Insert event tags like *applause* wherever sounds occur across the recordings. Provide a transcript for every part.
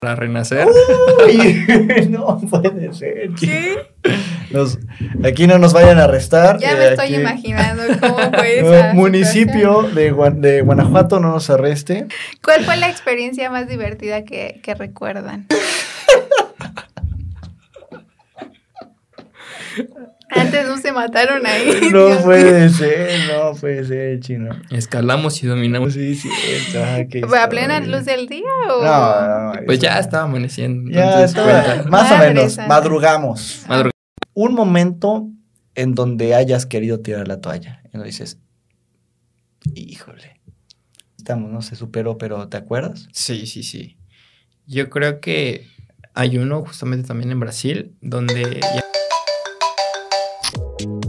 para renacer. Uy, *laughs* no puede ser. ¿Qué? Nos- aquí no nos vayan a arrestar. Ya eh, me estoy aquí- imaginando cómo *laughs* fue esa municipio de, de Guanajuato no nos arreste. ¿Cuál fue la experiencia más divertida que, que recuerdan? Antes no se mataron ahí. *laughs* No Dios puede ser, no puede ser, chino. Escalamos y dominamos. Sí, sí, está, qué ¿Fue a plena luz del día o...? No, no, no. Pues ya estaba amaneciendo. Ya estaba- más o menos, santa. madrugamos. Madrug- Un momento en donde hayas querido tirar la toalla. Y no dices, híjole. Estamos, no se superó, pero ¿te acuerdas? Sí, sí, sí. Yo creo que hay uno justamente también en Brasil donde ya-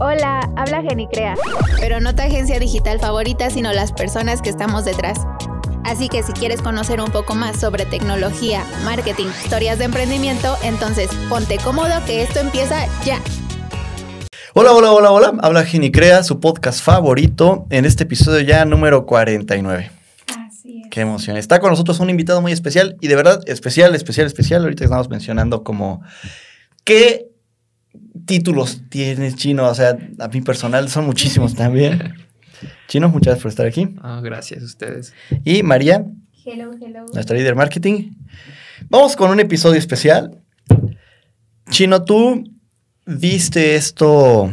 Hola, habla Genicrea. Pero no tu agencia digital favorita, sino las personas que estamos detrás. Así que si quieres conocer un poco más sobre tecnología, marketing, historias de emprendimiento, entonces ponte cómodo que esto empieza ya. Hola, hola, hola, hola. Habla Ginicrea, su podcast favorito, en este episodio ya número 49. Así es. Qué emoción. Está con nosotros un invitado muy especial y de verdad especial, especial, especial. Ahorita estamos mencionando como qué títulos tienes, Chino. O sea, a mí personal son muchísimos *laughs* también. Chino, muchas gracias por estar aquí. Ah, gracias a ustedes. Y María, Hello, hello. nuestra líder marketing. Vamos con un episodio especial. Chino, tú viste esto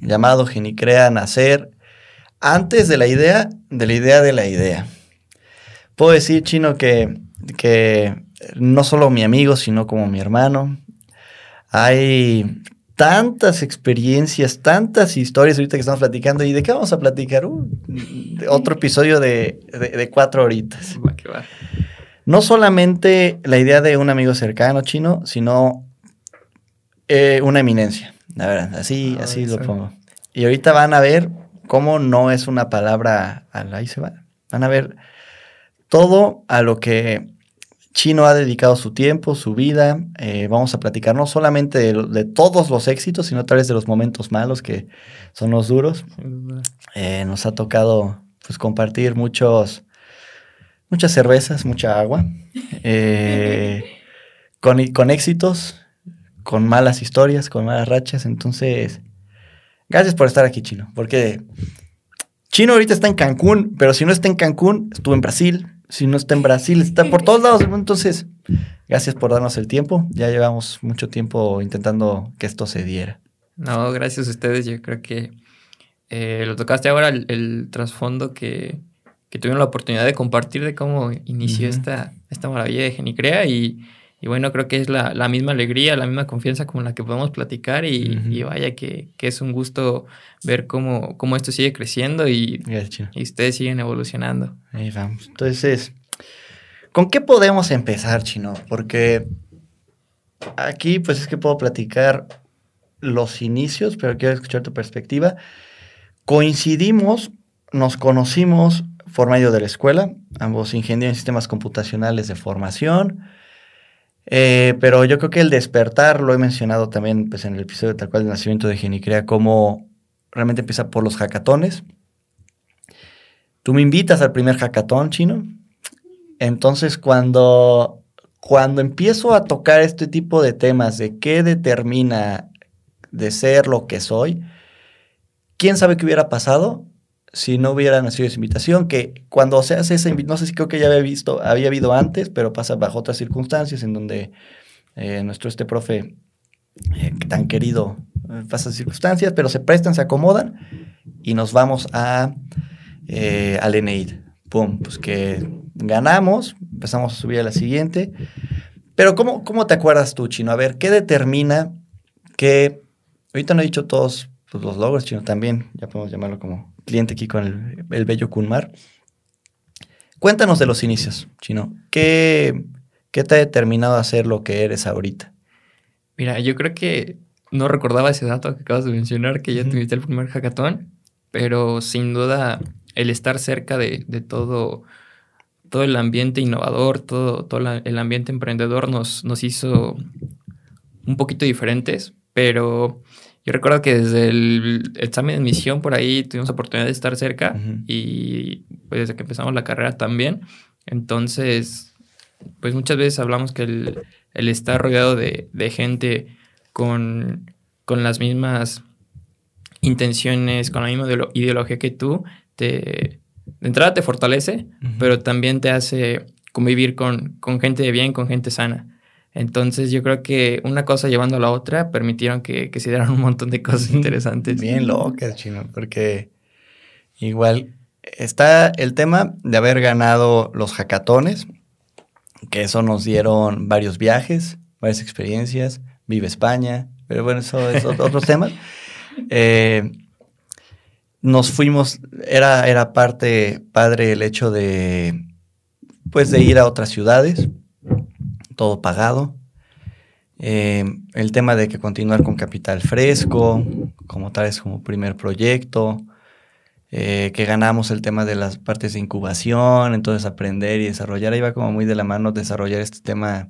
llamado Genicrea nacer antes de la idea, de la idea de la idea. Puedo decir, Chino, que, que no solo mi amigo, sino como mi hermano, hay tantas experiencias, tantas historias ahorita que estamos platicando. ¿Y de qué vamos a platicar? Uh, de otro episodio de, de- de cuatro horitas. *laughs* Va que va. No solamente la idea de un amigo cercano chino, sino eh, una eminencia. La verdad, así, Ah, así lo pongo. Y ahorita van a ver cómo no es una palabra al ahí se va. Van a ver todo a lo que Chino ha dedicado su tiempo, su vida. Eh, vamos a platicar no solamente de, todos los éxitos, sino tal vez de los momentos malos que son los duros. Eh, nos ha tocado pues compartir muchos, muchas cervezas, mucha agua, eh, con, con éxitos, con malas historias, con malas rachas. Entonces, gracias por estar aquí, Chino, porque Chino ahorita está en Cancún, pero si no está en Cancún, estuvo en Brasil. Si no está en Brasil, está por todos lados. Entonces, gracias por darnos el tiempo. Ya llevamos mucho tiempo intentando que esto se diera. No, gracias a ustedes. Yo creo que eh, lo tocaste ahora el, el trasfondo que, que tuvieron la oportunidad de compartir de cómo inició esta, esta maravilla de Genicrea y, y bueno, creo que es la, la misma alegría, la misma confianza con la que podemos platicar y, y vaya que, que es un gusto ver cómo, cómo esto sigue creciendo y, y ustedes siguen evolucionando. Ahí vamos. Entonces, ¿con qué podemos empezar, Chino? Porque aquí, pues es que puedo platicar los inicios, pero quiero escuchar tu perspectiva. Coincidimos, nos conocimos por medio de la escuela, ambos ingenieros en sistemas computacionales de formación. Eh, pero yo creo que el despertar, lo he mencionado también pues, en el episodio tal cual del nacimiento de Genicrea, cómo realmente empieza por los hackatones. Tú me invitas al primer hackathon chino. Entonces, cuando, cuando empiezo a tocar este tipo de temas de qué determina de ser lo que soy, ¿quién sabe qué hubiera pasado si no hubiera nacido esa invitación? Que cuando se hace esa invitación, no sé si creo que ya había visto, había habido antes, pero pasa bajo otras circunstancias en donde eh, nuestro este profe eh, tan querido eh, pasa circunstancias, pero se prestan, se acomodan y nos vamos a eh, al Eneid. Pum, pues que ganamos, empezamos a subir a la siguiente. Pero ¿cómo, cómo te acuerdas tú, Chino? A ver, ¿qué determina que, ahorita no he dicho todos pues, los logros, Chino, también, ya podemos llamarlo como cliente aquí con el, el bello Kunmar. Cuéntanos de los inicios, Chino. ¿Qué, ¿Qué te ha determinado a ser lo que eres ahorita? Mira, yo creo que no recordaba ese dato que acabas de mencionar, que ya tuviste el primer hackathon, pero sin duda el estar cerca de, de todo, todo el ambiente innovador, todo, todo la- el ambiente emprendedor nos, nos hizo un poquito diferentes, pero yo recuerdo que desde el examen de admisión por ahí tuvimos oportunidad de estar cerca y pues desde que empezamos la carrera también. Entonces, pues muchas veces hablamos que el, estar rodeado de, gente con, con, las mismas intenciones, con la misma ideología que tú, te, de entrada te fortalece, pero también te hace convivir con, con gente de bien, con gente sana. Entonces yo creo que una cosa llevando a la otra permitieron que, se dieran un montón de cosas *laughs* interesantes. Bien locas, chino, porque igual está el tema de haber ganado los hackatones, que eso nos dieron varios viajes, varias experiencias, Vive España, pero bueno, eso es otros *laughs* temas. Eh, nos fuimos, era, era parte padre el hecho de, pues, de ir a otras ciudades, todo pagado. Eh, el tema de que continuar con capital fresco, como tal es como primer proyecto, eh, que ganamos el tema de las partes de incubación, entonces aprender y desarrollar, iba como muy de la mano desarrollar este tema,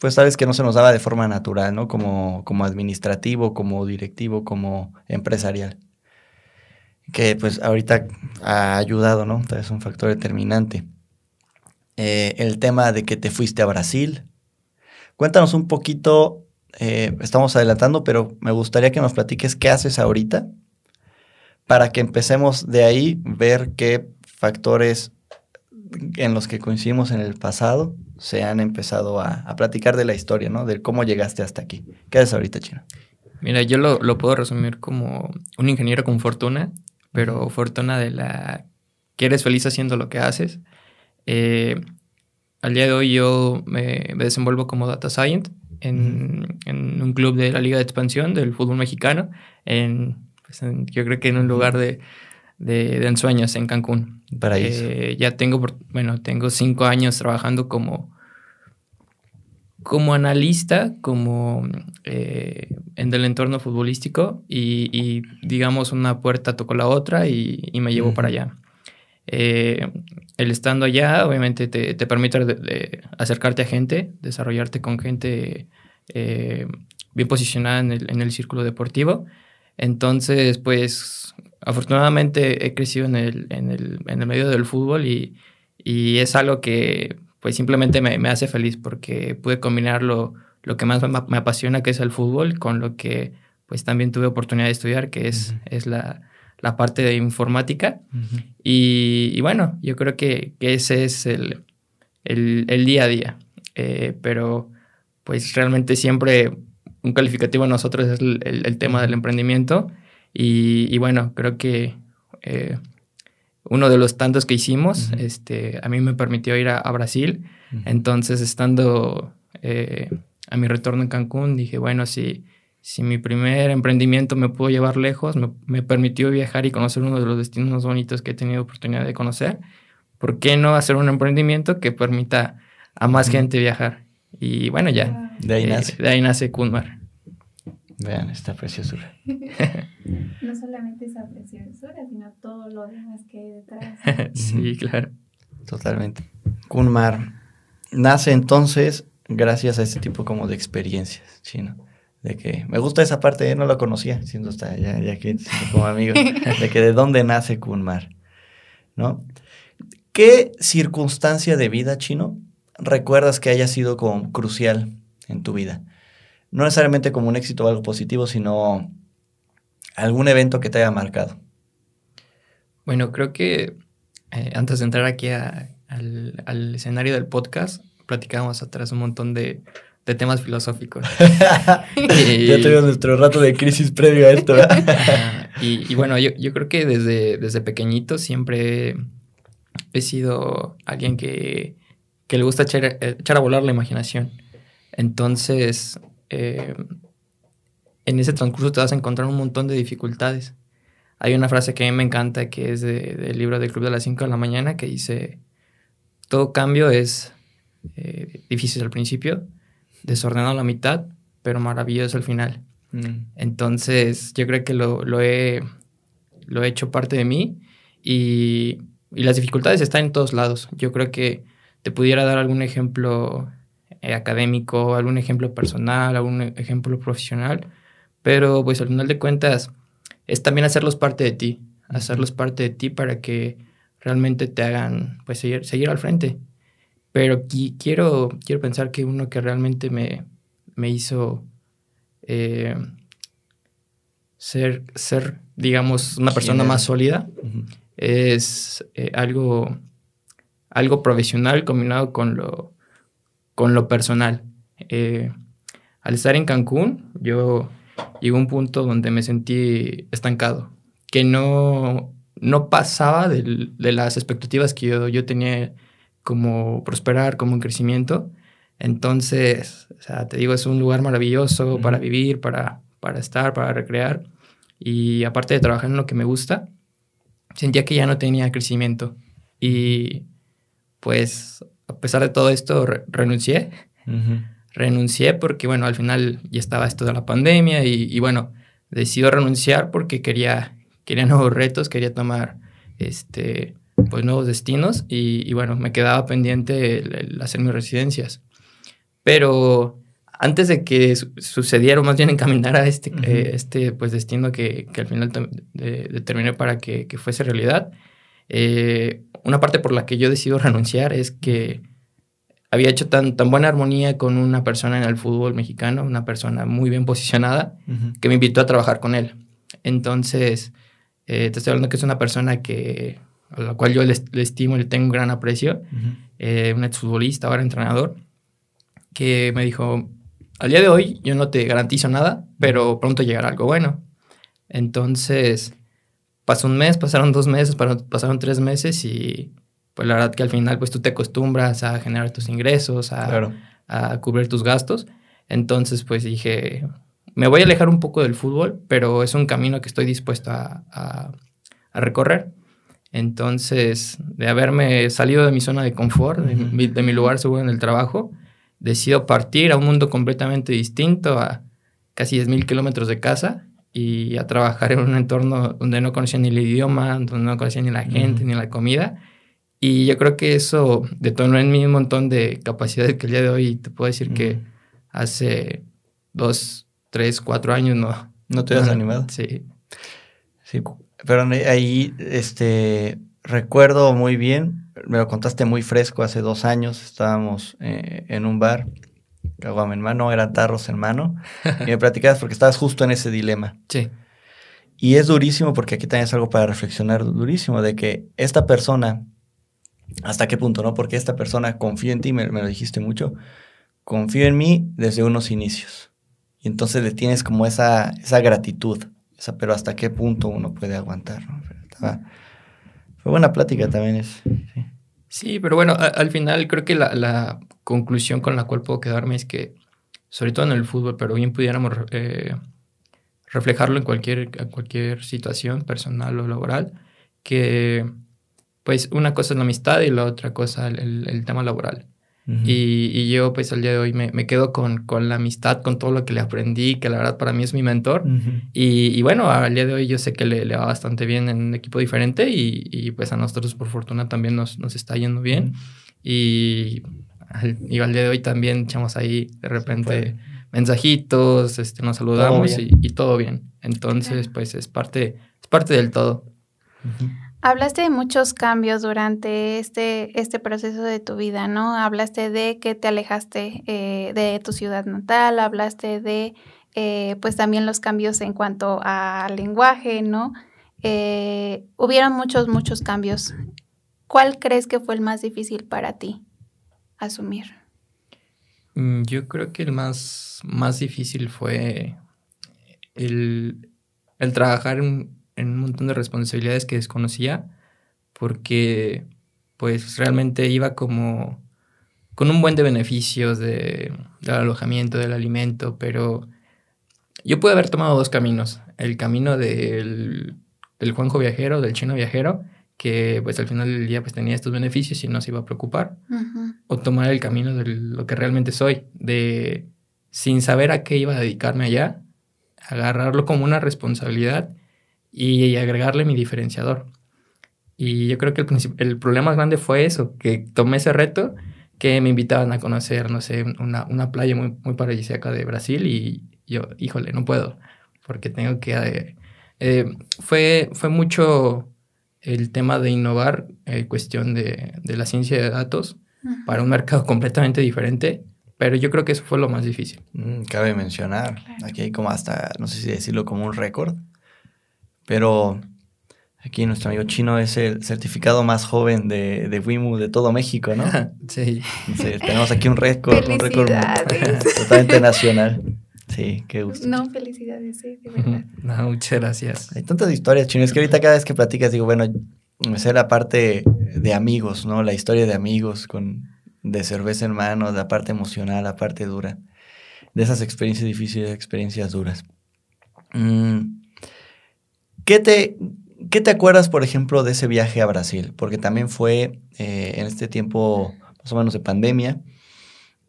pues sabes que no se nos daba de forma natural, ¿no? Como, como administrativo, como directivo, como empresarial. Que pues ahorita ha ayudado, ¿no? Es un factor determinante. Eh, el tema de que te fuiste a Brasil. Cuéntanos un poquito, eh, estamos adelantando, pero me gustaría que nos platiques qué haces ahorita para que empecemos de ahí ver qué factores en los que coincidimos en el pasado se han empezado a, platicar de la historia, ¿no? De cómo llegaste hasta aquí. ¿Qué haces ahorita, Chino? Mira, yo lo, lo, puedo resumir como un ingeniero con fortuna, pero fortuna de la que eres feliz haciendo lo que haces eh, al día de hoy yo me, desenvuelvo como data science en, un club de la Liga de Expansión del fútbol mexicano, pues, en, yo creo que en un lugar de, de, ensueños en Cancún. Paraíso. Eh, ya tengo, bueno, tengo cinco años trabajando como, como analista, como eh, en el entorno futbolístico y, digamos una puerta tocó la otra y, me llevo para allá. Eh, el estando allá, obviamente, te, permite de, acercarte a gente, desarrollarte con gente eh, bien posicionada en el, círculo deportivo. Entonces, pues, afortunadamente he crecido en el, en el, medio del fútbol y, es algo que, pues, simplemente me, hace feliz porque pude combinar lo, que más me, apasiona, que es el fútbol, con lo que, pues, también tuve oportunidad de estudiar, que es, es la, la parte de informática. y, bueno, yo creo que, ese es el, día a día. Eh, pero pues realmente siempre un calificativo a nosotros es el, tema del emprendimiento. Y, bueno, creo que eh, uno de los tantos que hicimos, este, a mí me permitió ir a, Brasil. Entonces, estando eh, a mi retorno en Cancún, dije, bueno, si si mi primer emprendimiento me pudo llevar lejos, me, permitió viajar y conocer uno de los destinos más bonitos que he tenido oportunidad de conocer, ¿por qué no hacer un emprendimiento que permita a más gente viajar? Y bueno, ya. De ahí eh, nace. de ahí nace Kunmar. Vean esta preciosura. *laughs* *laughs* no solamente esa preciosura, sino todo lo demás que hay detrás. *laughs* sí, claro. Totalmente. Kunmar nace entonces gracias a este tipo como de experiencias, chino de que me gusta esa parte, ¿eh? no la conocía, siendo hasta ya, ya que *laughs* como amigo, de que de dónde nace Kunmar, ¿no? ¿Qué circunstancia de vida, Chino, recuerdas que haya sido como crucial en tu vida? No necesariamente como un éxito o algo positivo, sino algún evento que te haya marcado. Bueno, creo que eh, antes de entrar aquí al, al escenario del podcast, platicábamos atrás un montón de de temas filosóficos. *laughs* ya tuvimos nuestro rato de crisis previo a esto. *laughs* y, bueno, yo, yo, creo que desde, desde pequeñito siempre he sido alguien que, que le gusta echar, echar, a volar la imaginación. Entonces, eh, en ese transcurso te vas a encontrar un montón de dificultades. Hay una frase que a mí me encanta que es del libro del Club de las 5 de la mañana que dice, todo cambio es eh, difícil al principio, desordenado a la mitad, pero maravilloso al final. Mm. Entonces, yo creo que lo, lo, he, lo he hecho parte de mí y, y, las dificultades están en todos lados. Yo creo que te pudiera dar algún ejemplo eh, académico, algún ejemplo personal, algún ejemplo profesional, pero pues al final de cuentas es también hacerlos parte de ti, hacerlos parte de ti para que realmente te hagan pues seguir, seguir al frente. Pero quiero, quiero pensar que uno que realmente me, me hizo eh, ser, ser, digamos, una persona más sólida es eh, algo, algo profesional combinado con lo, con lo personal. Eh, al estar en Cancún, yo llegué a un punto donde me sentí estancado, que no, no pasaba de, las expectativas que yo, yo, tenía como prosperar, como un crecimiento. Entonces, o sea, te digo, es un lugar maravilloso para vivir, para, para estar, para recrear. Y aparte de trabajar en lo que me gusta, sentía que ya no tenía crecimiento. Y pues, a pesar de todo esto, renuncié. Renuncié porque, bueno, al final ya estaba esto de la pandemia y, bueno, decidí renunciar porque quería, quería nuevos retos, quería tomar este, pues, nuevos destinos y, bueno, me quedaba pendiente el hacer mis residencias. Pero antes de que sucediera, o más bien encaminara este, eh, este pues, destino que, que al final determiné para que, que, fuese realidad, eh, una parte por la que yo decido *laughs* renunciar es que había hecho tan, tan buena armonía con una persona en el fútbol mexicano, una persona muy bien posicionada, que me invitó a trabajar con él. Entonces, eh, te estoy hablando que es una persona que, a la cual yo le, estimo y le tengo un gran aprecio, un exfutbolista, ahora entrenador, que me dijo, al día de hoy yo no te garantizo nada, pero pronto llegará algo bueno. Entonces, pasó un mes, pasaron dos meses, pasaron tres meses y pues la verdad que al final pues tú te acostumbras a generar tus ingresos, a, a cubrir tus gastos. Entonces pues dije, me voy a alejar un poco del fútbol, pero es un camino que estoy dispuesto a, a, recorrer. Entonces, de haberme salido de mi zona de confort, de, de mi lugar seguro en el trabajo, decido partir a un mundo completamente distinto, a casi 10.000 kilómetros de casa y a trabajar en un entorno donde no conocía ni el idioma, donde no conocía ni la gente, ni la comida. Y yo creo que eso detonó en mí un montón de capacidades que el día de hoy te puedo decir que hace dos, tres, cuatro años no. ¿No te has animado? Sí. Sí, pero ahí, este, recuerdo muy bien me lo contaste muy fresco hace dos años, estábamos eh, en un bar, caguama en mano, eran tarros en mano, *laughs* y me platicabas porque estabas justo en ese dilema. Sí. Y es durísimo porque aquí también es algo para reflexionar durísimo, de que esta persona, ¿hasta qué punto, no? Porque esta persona confía en ti, me, me lo dijiste mucho, confío en mí desde unos inicios. Y entonces le tienes como esa, esa gratitud, pero hasta qué punto uno puede aguantar, ¿no? Fue buena plática también es. Sí, pero bueno, al final creo que la, conclusión con la cual puedo quedarme es que, sobre todo en el fútbol, pero bien pudiéramos eh, reflejarlo en cualquier, cualquier situación personal o laboral, que pues una cosa es la amistad y la otra cosa el, el tema laboral y, yo pues al día de hoy me, me quedo con, con, la amistad, con todo lo que le aprendí, que la verdad para mí es mi mentor. y, y, bueno, al día de hoy yo sé que le, le va bastante bien en un equipo diferente y, y, pues a nosotros por fortuna también nos, nos está yendo bien. y, al, y, al, día de hoy también echamos ahí de repente mensajitos, este, nos saludamos y, todo bien. Entonces pues es parte, es parte del todo. Hablaste de muchos cambios durante este, este proceso de tu vida, ¿no? Hablaste de que te alejaste eh, de tu ciudad natal, hablaste de, eh, pues también los cambios en cuanto al lenguaje, ¿no? Eh, hubieron muchos, muchos cambios. ¿Cuál crees que fue el más difícil para ti asumir? Mm, yo creo que el más, más difícil fue el, el trabajar en en un montón de responsabilidades que desconocía porque pues realmente iba como con un buen de beneficios de, del alojamiento, del alimento, pero yo pude haber tomado dos caminos. El camino del, del Juanjo viajero, del chino viajero, que pues al final del día pues tenía estos beneficios y no se iba a preocupar. O tomar el camino de lo que realmente soy, de sin saber a qué iba a dedicarme allá, agarrarlo como una responsabilidad y agregarle mi diferenciador. Y yo creo que el, el problema más grande fue eso, que tomé ese reto, que me invitaban a conocer, no sé, una, una playa muy, muy paradisíaca de Brasil y yo, híjole, no puedo, porque tengo que... Eh, eh, fue, fue mucho el tema de innovar, eh, cuestión de, de, la ciencia de datos, para un mercado *laughs* completamente diferente, pero yo creo que eso fue lo más difícil. Mm, cabe mencionar, aquí hay como hasta, no sé si decirlo como un récord, pero aquí nuestro amigo chino es el certificado más joven de, de WIMU de todo México, ¿no? *laughs* sí. Entonces, tenemos aquí un récord, un récord Felicidades. *laughs* totalmente nacional. Sí, qué gusto. No, felicidades, sí, de verdad. No, muchas gracias. Hay tantas historias, chino. Es que ahorita cada vez que platicas digo, bueno, me sé la parte de amigos, ¿no? La historia de amigos con de cerveza en mano, la parte emocional, la parte dura. De esas experiencias difíciles, experiencias duras. Mm, ¿Qué te, ¿Qué te acuerdas, por ejemplo, de ese viaje a Brasil? Porque también fue eh, en este tiempo más o menos de pandemia.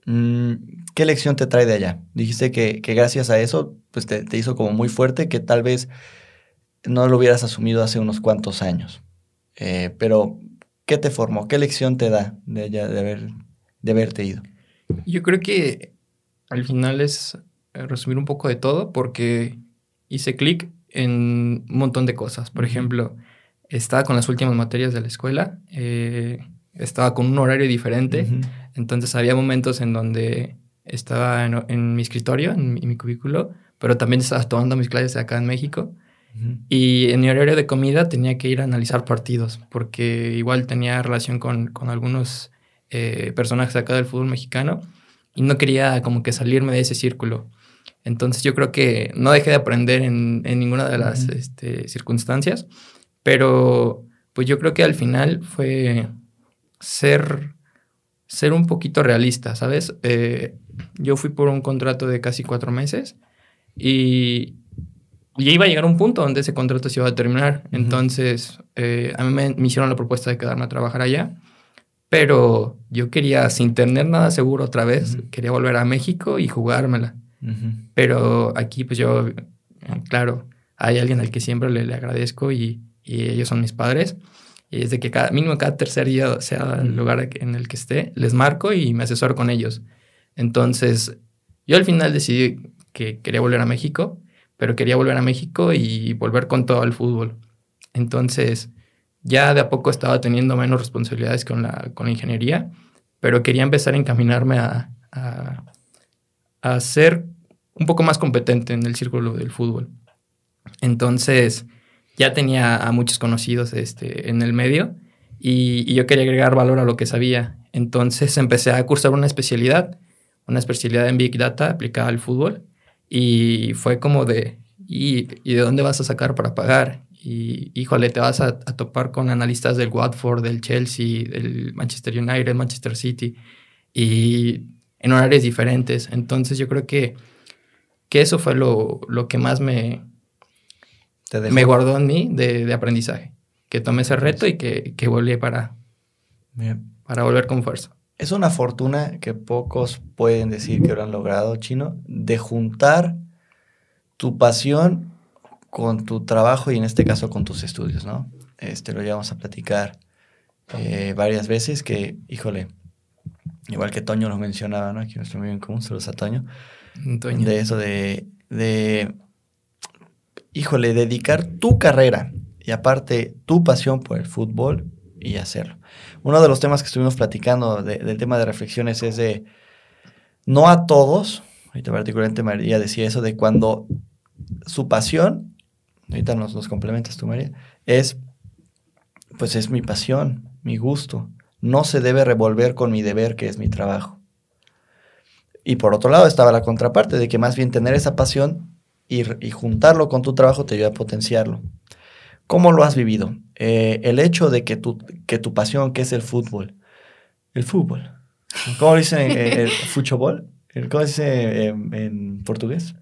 Mm, ¿Qué lección te trae de allá? Dijiste que, que gracias a eso pues te, te, hizo como muy fuerte, que tal vez no lo hubieras asumido hace unos cuantos años. Eh, pero, ¿qué te formó? ¿Qué lección te da de, allá, de, haber, de haberte ido? Yo creo que al final es resumir un poco de todo porque hice clic en un montón de cosas. Por ejemplo, estaba con las últimas materias de la escuela, eh, estaba con un horario diferente, uh -huh. entonces había momentos en donde estaba en, en mi escritorio, en mi, en mi, cubículo, pero también estaba tomando mis clases acá en México. Uh -huh. Y en mi horario de comida tenía que ir a analizar partidos, porque igual tenía relación con, con algunos eh, personajes acá del fútbol mexicano y no quería como que salirme de ese círculo. Entonces yo creo que no dejé de aprender en, en ninguna de las uh -huh. este, circunstancias, pero pues yo creo que al final fue ser, ser un poquito realista, ¿sabes? Eh, yo fui por un contrato de casi cuatro meses y, y iba a llegar un punto donde ese contrato se iba a terminar. Uh -huh. Entonces eh, a mí me, me hicieron la propuesta de quedarme a trabajar allá. Pero yo quería, sin tener nada seguro otra vez, uh -huh. quería volver a México y jugármela. Uh -huh. Pero aquí, pues yo, claro, hay alguien al que siempre le, le agradezco y, y, ellos son mis padres. Y es de que cada, mínimo cada tercer día, sea el lugar en el que esté, les marco y me asesoro con ellos. Entonces, yo al final decidí que quería volver a México, pero quería volver a México y volver con todo el fútbol. Entonces, ya de a poco estaba teniendo menos responsabilidades con la, con la ingeniería, pero quería empezar a encaminarme a, a, a, ser un poco más competente en el círculo del fútbol. Entonces, ya tenía a muchos conocidos este, en el medio y, yo quería agregar valor a lo que sabía. Entonces, *laughs* empecé a cursar una especialidad, una especialidad en Big Data aplicada al fútbol y fue como de, ¿y, ¿y de dónde vas a sacar para pagar? Y híjole, te vas a, a, topar con analistas del Watford, del Chelsea, del Manchester United, Manchester City, y en horarios diferentes. Entonces yo creo que, que eso fue lo, lo que más me, me guardó en mí de, de, aprendizaje. Que tomé ese reto y que, que volví para, Bien. para volver con fuerza. Es una fortuna que pocos pueden decir que lo han logrado, Chino, de juntar tu pasión con tu trabajo y en este caso con tus estudios, ¿no? Este lo llevamos a platicar eh, varias veces que, híjole, igual que Toño lo mencionaba, ¿no? Aquí nuestro amigo en común, saludos a Toño. Toño. De eso de, de, híjole, dedicar tu carrera y aparte tu pasión por el fútbol y hacerlo. Uno de los temas que estuvimos platicando de, del tema de reflexiones es de, no a todos, ahorita particularmente María decía eso, de cuando su pasión ahorita nos, nos complementas tú, María, es, pues es mi pasión, mi gusto. No se debe revolver con mi deber, que es mi trabajo. Y por otro lado estaba la contraparte, de que más bien tener esa pasión y, y juntarlo con tu trabajo te ayuda a potenciarlo. ¿Cómo lo has vivido? Eh, el hecho de que tu, que tu pasión, que es el fútbol, el fútbol, ¿cómo dicen? Eh, ¿El *laughs* fútbol? ¿Cómo dice en, en portugués?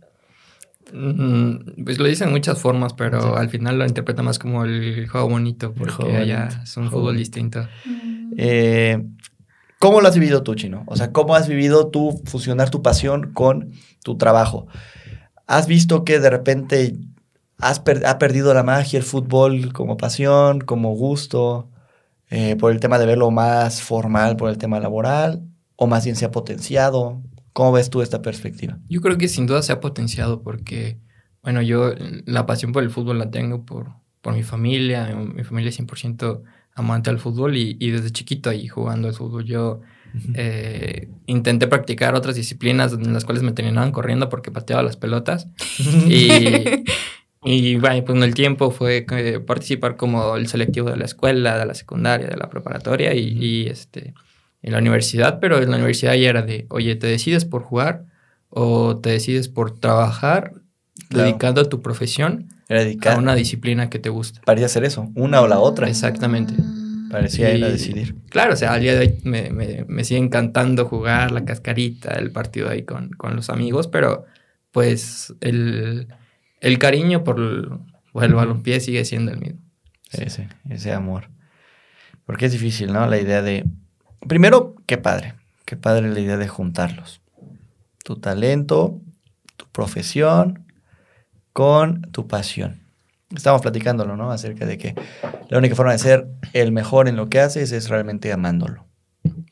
Mm, pues lo dicen muchas formas, pero sí. al final lo interpreta más como el juego bonito, porque juego allá bonito. es un juego fútbol distinto. Eh, ¿Cómo lo has vivido tú, Chino? O sea, ¿cómo has vivido tú fusionar tu pasión con tu trabajo? ¿Has visto que de repente has ha perdido la magia el fútbol como pasión, como gusto, eh, por el tema de verlo más formal, por el tema laboral, o más bien se ha potenciado? ¿Cómo ves tú esta perspectiva? Yo creo que sin duda se ha potenciado porque, bueno, yo la pasión por el fútbol la tengo por, por mi familia, mi familia es 100% amante al fútbol y, y, desde chiquito ahí jugando al fútbol. Yo eh, intenté practicar otras disciplinas en las cuales me terminaban corriendo porque pateaba las pelotas. *laughs* y, y bueno, pues en el tiempo fue eh, participar como el selectivo de la escuela, de la secundaria, de la preparatoria y, y, este, en la universidad, pero en la universidad ya era de, oye, ¿te decides por jugar o te decides por trabajar Claro. dedicando a tu profesión a una disciplina que te gusta? Parecía ser eso, una o la otra. Exactamente. Parecía ir a decidir. Claro, o sea, al día de hoy me, me, me sigue encantando jugar la cascarita, el partido ahí con, con los amigos, pero pues el, el cariño por el, por el balompié sigue siendo el mismo. Ese, ese amor. Porque es difícil, ¿no? La idea de. Primero, qué padre. Qué padre la idea de juntarlos. Tu talento, tu profesión, con tu pasión. Estamos platicándolo, ¿no? Acerca de que la única forma de ser el mejor en lo que haces es realmente amándolo.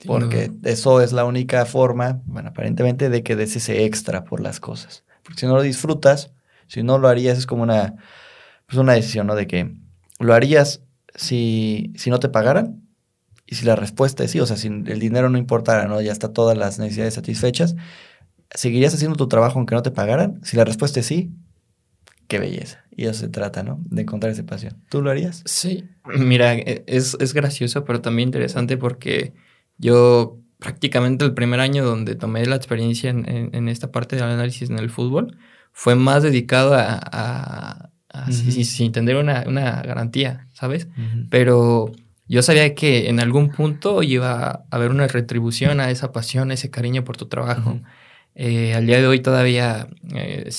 Porque eso es la única forma, bueno, aparentemente, de que des ese extra por las cosas. Porque si no lo disfrutas, si no lo harías, es como una, pues una decisión, ¿no? De que lo harías si, si no te pagaran. Y si la respuesta es sí, o sea, si el dinero no importara, ¿no? Ya está todas las necesidades satisfechas, ¿seguirías haciendo tu trabajo aunque no te pagaran? Si la respuesta es sí, qué belleza. Y eso se trata, ¿no? De encontrar esa pasión. ¿Tú lo harías? Sí, mira, e- es, es gracioso, pero también interesante porque yo prácticamente el primer año donde tomé la experiencia en, en- en esta parte del análisis en el fútbol fue más dedicado a, sí, sin tener una, una garantía, ¿sabes? Pero yo sabía que en algún punto iba a haber una retribución a esa pasión, a ese cariño por tu trabajo. Eh, al día de hoy todavía, eh,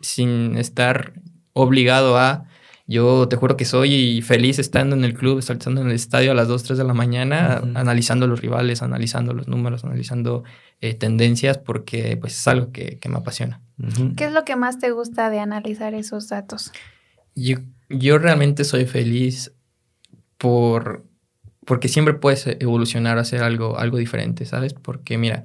sin estar obligado a, yo te juro que soy feliz estando en el club, estando en el estadio a las 2, 3 de la mañana, analizando los rivales, analizando los números, analizando eh, tendencias, porque pues es algo que, que me apasiona. ¿Qué es lo que más te gusta de analizar esos datos? Yo, yo realmente soy feliz por porque siempre puedes evolucionar hacer algo, algo diferente, ¿sabes? Porque mira,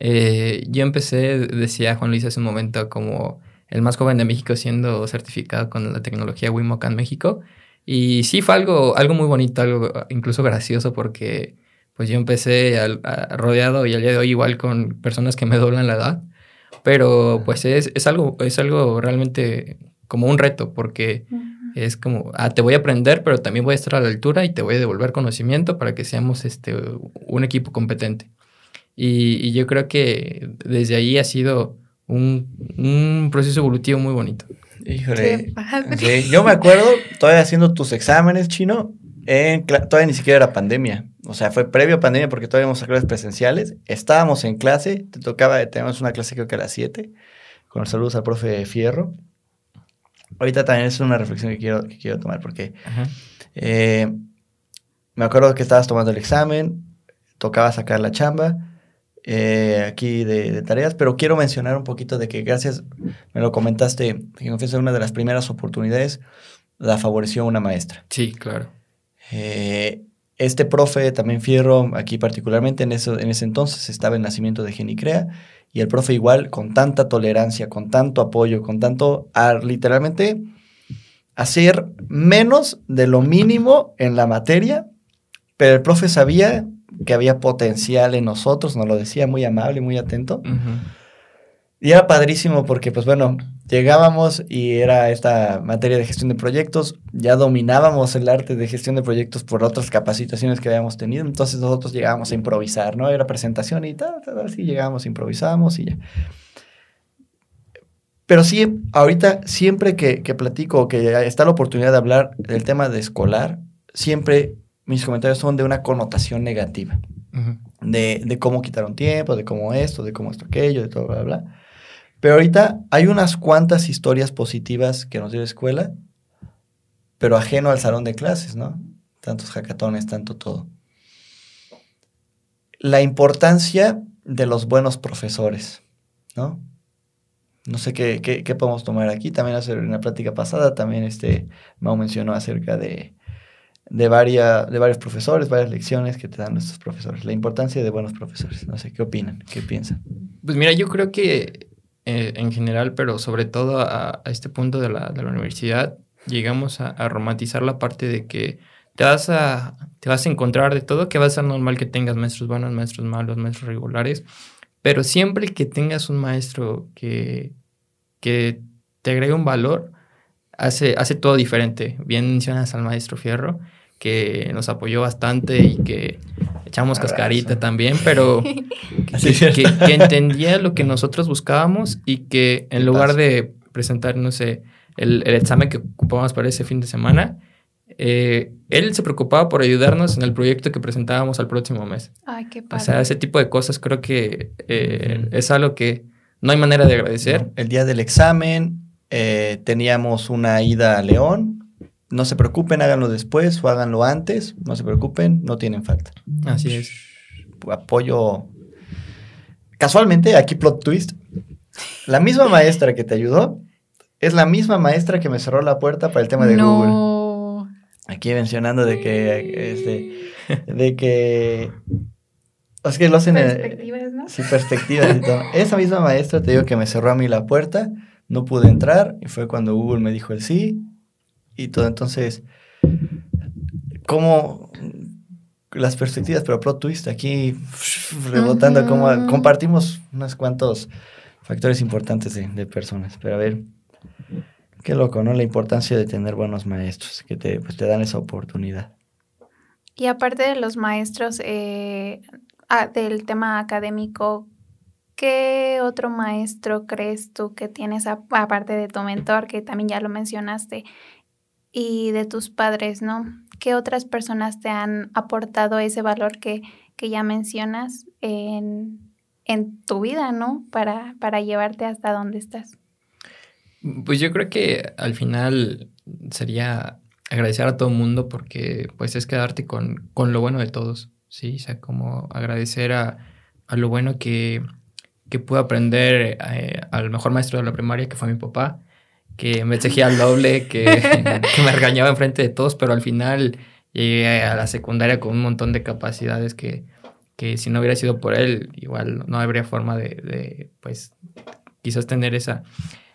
eh, yo empecé, decía Juan Luis hace un momento, como el más joven de México siendo certificado con la tecnología Wimoca en México. Y sí fue algo, algo muy bonito, algo incluso gracioso, porque pues yo empecé al- a- rodeado y al día de hoy igual con personas que me doblan la edad. Pero pues es, es, algo, es algo realmente como un reto, porque es como, ah, te voy a aprender, pero también voy a estar a la altura y te voy a devolver conocimiento para que seamos este, un equipo competente. Y, y yo creo que desde ahí ha sido un, un proceso evolutivo muy bonito. Híjole. Qué padre. Sí, yo me acuerdo todavía haciendo tus exámenes, chino. En todavía ni siquiera era pandemia. O sea, fue previo a pandemia porque todavía íbamos a clases presenciales. Estábamos en clase, te tocaba, tenemos una clase creo que a las 7, con los saludos al profe Fierro. Ahorita también es una reflexión que quiero, que quiero tomar porque eh, me acuerdo que estabas tomando el examen, tocaba sacar la chamba eh, aquí de, de tareas, pero quiero mencionar un poquito de que gracias, me lo comentaste, que confieso, una de las primeras oportunidades la favoreció una maestra. Sí, claro. Eh, este profe, también Fierro, aquí particularmente en, eso, en ese entonces estaba en nacimiento de Genicrea, y el profe igual, con tanta tolerancia, con tanto apoyo, con tanto, a, literalmente, hacer menos de lo mínimo en la materia, pero el profe sabía que había potencial en nosotros, nos lo decía muy amable, muy atento. Y era padrísimo porque, pues bueno, llegábamos y era esta materia de gestión de proyectos, ya dominábamos el arte de gestión de proyectos por otras capacitaciones que habíamos tenido, entonces nosotros llegábamos a improvisar, ¿no? Era presentación y tal, tal, así llegábamos, improvisábamos y ya. Pero sí, ahorita siempre que, que platico, que está la oportunidad de hablar del tema de escolar, siempre mis comentarios son de una connotación negativa de, de cómo quitaron tiempo, de cómo esto, de cómo esto aquello, de todo, bla, bla. Pero ahorita hay unas cuantas historias positivas que nos dio la escuela, pero ajeno al salón de clases, ¿no? Tantos hackatones, tanto todo. La importancia de los buenos profesores, ¿no? No sé qué, qué, qué podemos tomar aquí. También hace una plática pasada, también este, Mau mencionó acerca de, de, varia- de varios profesores, varias lecciones que te dan nuestros profesores. La importancia de buenos profesores. No sé, ¿qué opinan? ¿Qué piensan? Pues mira, yo creo que eh, en general, pero sobre todo a, este punto de la, de la universidad, llegamos a, a romantizar la parte de que te vas a, te vas a encontrar de todo, que va a ser normal que tengas maestros buenos, maestros malos, maestros regulares, pero siempre que tengas un maestro que, que te agregue un valor, hace, hace todo diferente. Bien mencionas al maestro Fierro, que nos apoyó bastante y que echamos Abrazo. cascarita también, pero *laughs* que, es. que- que entendía lo que nosotros buscábamos y que en lugar de presentar, no sé, el, el examen que ocupábamos para ese fin de semana, eh, él se preocupaba por ayudarnos en el proyecto que presentábamos al próximo mes. Ay, qué O padre. sea, ese tipo de cosas creo que eh, es algo que no hay manera de agradecer. El día del examen eh, teníamos una ida a León. No se preocupen, háganlo después o háganlo antes. No se preocupen, no tienen falta. Así es. Apoyo. Casualmente, aquí plot twist. La misma maestra que te ayudó es la misma maestra que me cerró la puerta para el tema de Google. no. Aquí mencionando de que, este, de que, es que lo hacen en- Perspectivas, ¿no? Sí, perspectivas y todo. Esa misma maestra te digo que me cerró a mí la puerta, no pude entrar y fue cuando Google me dijo el sí y todo. Entonces, como las perspectivas, pero plot twist aquí rebotando, como Ujú. compartimos unos cuantos factores importantes de, de personas. Pero a ver, qué loco, ¿no? La importancia de tener buenos maestros que te, pues, te dan esa oportunidad. Y aparte de los maestros eh, ah, del tema académico, ¿qué otro maestro crees tú que tienes a- aparte de tu mentor, que también ya lo mencionaste, y de tus padres, ¿no? ¿Qué otras personas te han aportado ese valor que, que ya mencionas en, en tu vida, ¿no? Para, para llevarte hasta donde estás. Pues yo creo que al final sería agradecer a todo el mundo porque pues es quedarte con, con lo bueno de todos, ¿sí? O sea, como agradecer a, a lo bueno que, que pude aprender eh, al mejor maestro de la primaria, que fue mi papá, que me exigía el doble, que, *laughs* que me regañaba enfrente de todos, pero al final llegué a la secundaria con un montón de capacidades que, que si no hubiera sido por él, igual no habría forma de, de pues, quizás tener esa...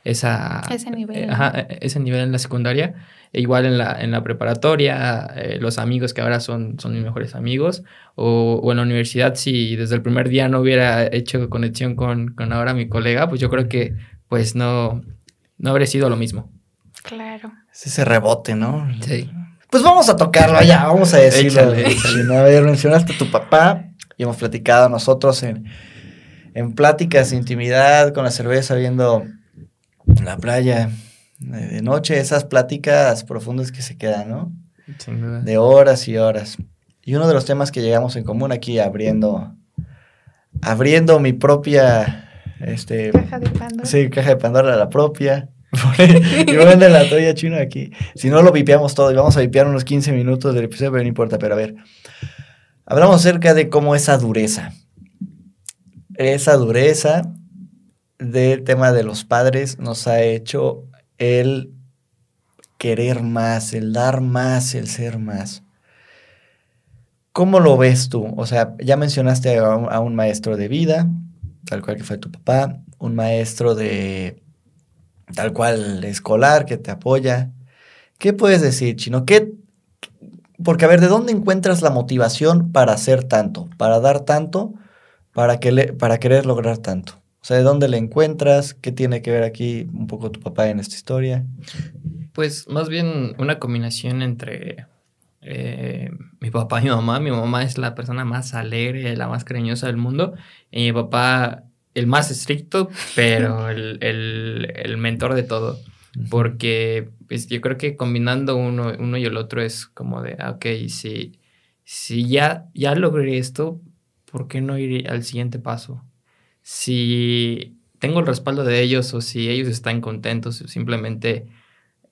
esa Ese nivel. eh, ajá, ese nivel en la secundaria. E igual en la, en la preparatoria, eh, los amigos que ahora son, son mis mejores amigos. O, o en la universidad, si desde el primer día no hubiera hecho conexión con, con ahora mi colega, pues yo creo que pues no, no habría sido lo mismo. Claro. Es ese rebote, ¿no? Sí. Pues vamos a tocarlo ya, vamos a decirlo. Échale, échale. A ver, mencionaste a tu papá y hemos platicado nosotros en, en pláticas de intimidad con la cerveza viendo la playa de, de noche, esas pláticas profundas que se quedan, ¿no? Sin duda. De horas y horas. Y uno de los temas que llegamos en común aquí abriendo, abriendo mi propia, este, Caja de Pandora. Sí, caja de Pandora la propia. *laughs* y bueno, la tuya chino aquí. Si no lo vipeamos todo y vamos a vipear unos 15 minutos del episodio, pero no importa. Pero a ver, hablamos acerca de cómo esa dureza, esa dureza del tema de los padres nos ha hecho el querer más, el dar más, el ser más. ¿Cómo lo ves tú? O sea, ya mencionaste a un, a un maestro de vida, tal cual que fue tu papá, un maestro de tal cual escolar que te apoya. ¿Qué puedes decir, Chino? ¿Qué, porque, a ver, ¿de dónde encuentras la motivación para hacer tanto, para dar tanto, para, que para querer lograr tanto? O sea, ¿de dónde le encuentras? ¿Qué tiene que ver aquí un poco tu papá en esta historia? Pues más bien una combinación entre eh, mi papá y mi mamá. Mi mamá es la persona más alegre, la más cariñosa del mundo. Y mi papá, el más estricto, pero *laughs* el, el- el mentor de todo. Porque pues, yo creo que combinando uno, uno y el otro es como de, ah, ok, si, si ya, ya logré esto, ¿por qué no ir al siguiente paso? Si tengo el respaldo de ellos o si ellos están contentos o simplemente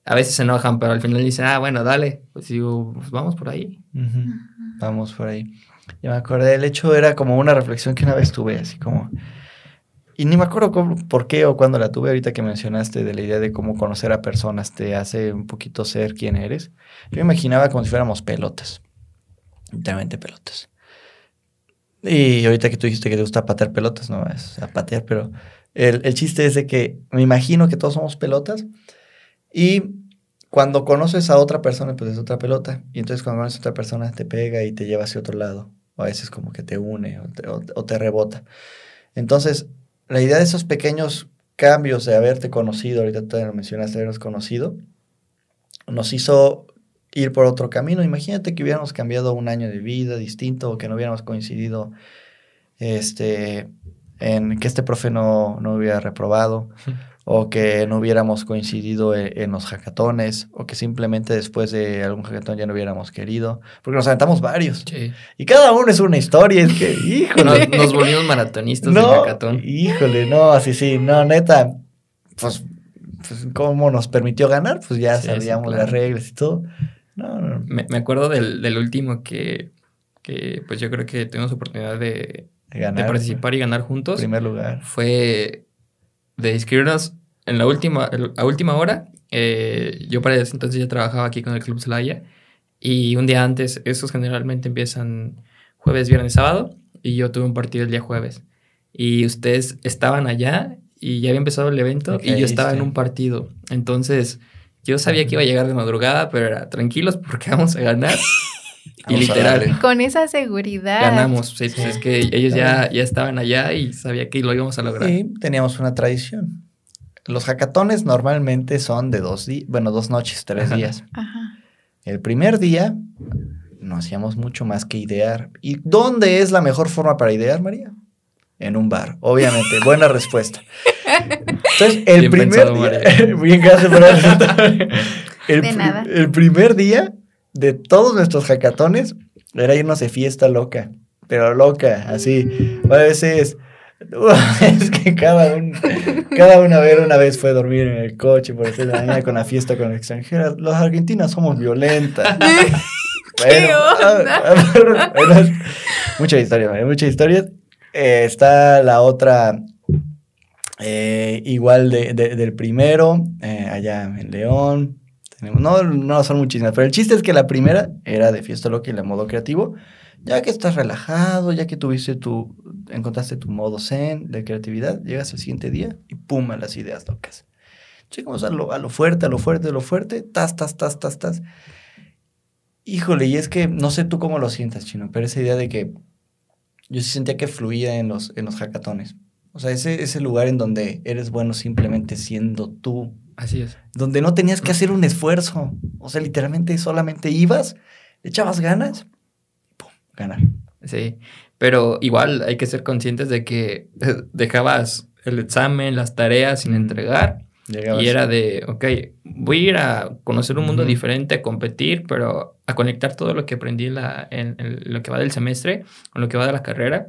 a veces se enojan, pero al final dicen, ah, bueno, dale, pues digo, pues vamos por ahí. Vamos por ahí. Ya me acordé, el hecho era como una reflexión que una vez tuve, así como... Y ni me acuerdo cómo- por qué o cuándo la tuve, ahorita que mencionaste de la idea de cómo conocer a personas te hace un poquito ser quien eres. Yo me imaginaba como si fuéramos pelotas, literalmente pelotas. Y ahorita que tú dijiste que te gusta patear pelotas, no es a patear, pero el, el chiste es de que me imagino que todos somos pelotas y cuando conoces a otra persona, pues es otra pelota. Y entonces cuando conoces a otra persona te pega y te lleva hacia otro lado. O a veces como que te une o te, te rebota. Entonces, la idea de esos pequeños cambios de haberte conocido, ahorita tú lo mencionaste, habernos conocido, nos hizo ir por otro camino. Imagínate que hubiéramos cambiado un año de vida distinto o que no hubiéramos coincidido este, en que este profe no, no hubiera reprobado o que no hubiéramos coincidido en, en los hackatones o que simplemente después de algún hackatón ya no hubiéramos querido, porque nos aventamos varios. Sí. Y cada uno es una historia, es que, *laughs* híjole. Nos, nos volvimos maratonistas de No, hackathon. híjole, no, sí, sí, no, neta, pues, pues cómo nos permitió ganar, pues ya Sí, sabíamos claro. las reglas y todo. No, no, Me, me acuerdo del, del último que, que, pues yo creo que tuvimos oportunidad de, de de ganar. participar y ganar juntos. primer lugar. Fue de inscribirnos en la última, a última hora. Eh, yo para ese entonces ya trabajaba aquí con el Club Celaya. Y un día antes, esos generalmente empiezan jueves, viernes, sábado. Y yo tuve un partido el día jueves. Y ustedes estaban allá y ya había empezado el evento. Y yo estaba en un partido. Entonces, yo sabía que iba a llegar de madrugada, pero era tranquilos porque vamos a ganar. *laughs* y Vamos literal. Con esa seguridad. ganamos. Sí, pues Sí. es que ellos ya, ya estaban allá y sabía que lo íbamos a lograr. Y teníamos una tradición. Los hackatones normalmente son de dos días, bueno, dos noches, tres Ajá. días. Ajá. El primer día no hacíamos mucho más que idear. ¿Y dónde es la mejor forma para idear, María? En un bar, obviamente. *laughs* Buena respuesta. Entonces, el Bien primer pensado, día. María. *laughs* Bien, gracias por el, el, De pri- nada. el primer día de todos nuestros hackatones era irnos de fiesta loca. Pero loca, así. A veces. *laughs* Es que cada un, cada una vez una vez fue dormir en el coche por hacer la mañana con la fiesta con extranjeras. Los argentinas somos violentas. *laughs* ¿Qué onda? bueno, mucha historia, mucha historia. Eh, está la otra, eh, igual de, de- del primero, eh, allá en León. No, no son muchísimas, pero el chiste es que la primera era de fiesta loca y la modo creativo. Ya que estás relajado, ya que tuviste tu, encontraste tu modo zen de creatividad, llegas al siguiente día y pum, a las ideas locas. Llegamos a lo, a lo fuerte, a lo fuerte, a lo fuerte, tas, tas, tas, tas, tas. Híjole, y es que no sé tú cómo lo sientas, Chino, pero esa idea de que yo sí sentía que fluía en los, en los hackatones. O sea, ese, ese lugar en donde eres bueno simplemente siendo tú, Así es. donde no tenías que hacer un esfuerzo. O sea, literalmente solamente ibas, le echabas ganas, pum, ganar. Sí, pero igual hay que ser conscientes de que eh, dejabas el examen, las tareas sin entregar Llegabas. y era de, ok, voy a ir a conocer un mundo diferente, a competir, pero a conectar todo lo que aprendí en, la- en- en lo que va del semestre, con lo que va de la carrera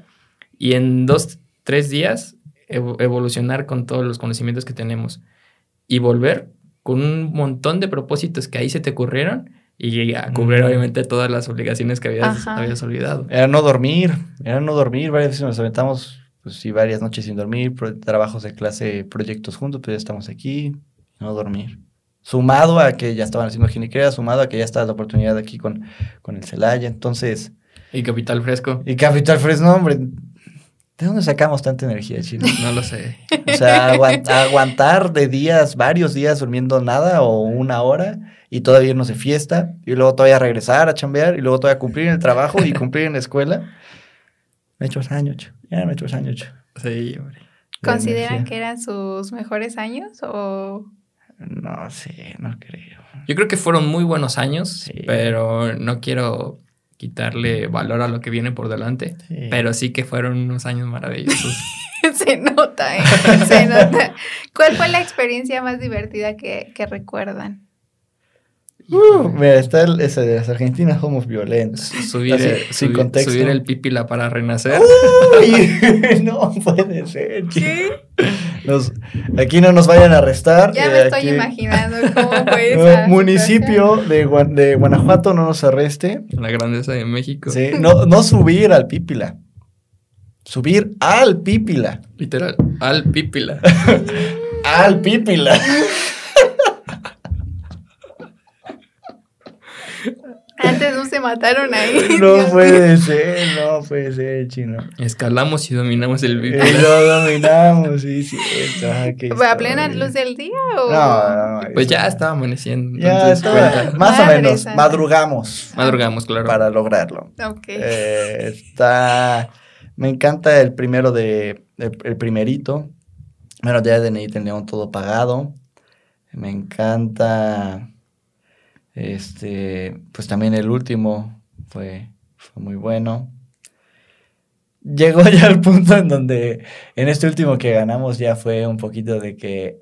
y en dos, tres días evo- evolucionar con todos los conocimientos que tenemos y volver con un montón de propósitos que ahí se te ocurrieron y a cubrir Mm. obviamente todas las obligaciones que habías, habías olvidado. Era no dormir, era no dormir. Varias veces nos aventamos, pues sí, varias noches sin dormir, pro- trabajos de clase, proyectos juntos, pues ya estamos aquí, no dormir. Sumado a que ya estaban haciendo ginecrea, sumado a que ya estaba la oportunidad aquí con, con el Celaya. Entonces, Y Capital Fresco. y Capital Fresno, hombre, ¿de dónde sacamos tanta energía, chino? *laughs* No lo sé. O sea, aguant- aguantar de días, varios días durmiendo nada o una hora y todavía irnos de fiesta y luego todavía regresar a chambear y luego todavía cumplir en el trabajo y cumplir en la escuela. Me he hecho años, ya me he hecho años. Sí, hombre. De ¿Consideran energía. que eran sus mejores años o No sé, no creo. Yo creo que fueron muy buenos años, Sí. pero no quiero quitarle valor a lo que viene por delante. Sí. Pero sí que fueron unos años maravillosos. *laughs* se nota, eh, se nota? ¿Cuál fue la experiencia más divertida que, que recuerdan? Uh, mira, está el- ese de las argentinas somos violentos. subir, Así, el, sin subir- contexto. subir el pípila para renacer. Uy, *laughs* no puede ser. chico. Nos- aquí no nos vayan a arrestar. Ya eh, me estoy aquí- imaginando cómo *laughs* fue esa municipio de, Gua- de Guanajuato no nos arreste. La grandeza de México. Sí, *laughs* no, no subir al pípila. Subir al pípila. Literal. Al pípila. Al pípila. Mataron ahí. *laughs* No Dios puede ser, no puede ser, chino. Escalamos y dominamos el Eh, VIP. lo *laughs* dominamos, sí, sí. Ah, ¿Fue a plena luz del día o...? No, no, Pues ya estaba amaneciendo. Ya estaba- cuenta. más o menos, madrugamos Madrugamos, claro. para lograrlo. Ok. Eh, está. Me encanta el primero de. El, el primerito. Bueno, ya de Neita el León todo pagado. Me encanta. Este. Pues también el último fue, fue muy bueno. Llegó *laughs* ya al punto en donde. En este último que ganamos ya fue un poquito de que.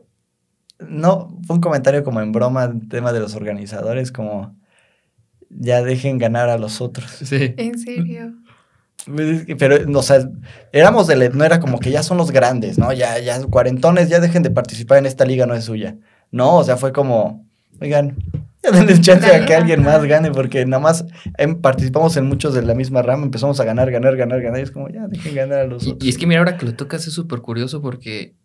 No, fue un comentario como en broma, el tema de los organizadores, como. Ya dejen ganar a los otros. Sí. ¿En serio? Pues Pero, o sea, éramos de, la- no era como que ya son los grandes, ¿no? Ya, ya, cuarentones, ya dejen de participar en esta liga, no es suya. No, o sea, fue como, oigan, *laughs* denles chance a que alguien más gane, porque nada más em, participamos en muchos de la misma rama, empezamos a ganar, ganar, ganar, ganar, y es como, ya, dejen ganar a los Y, otros. y es que mira, ahora que lo tocas es súper curioso porque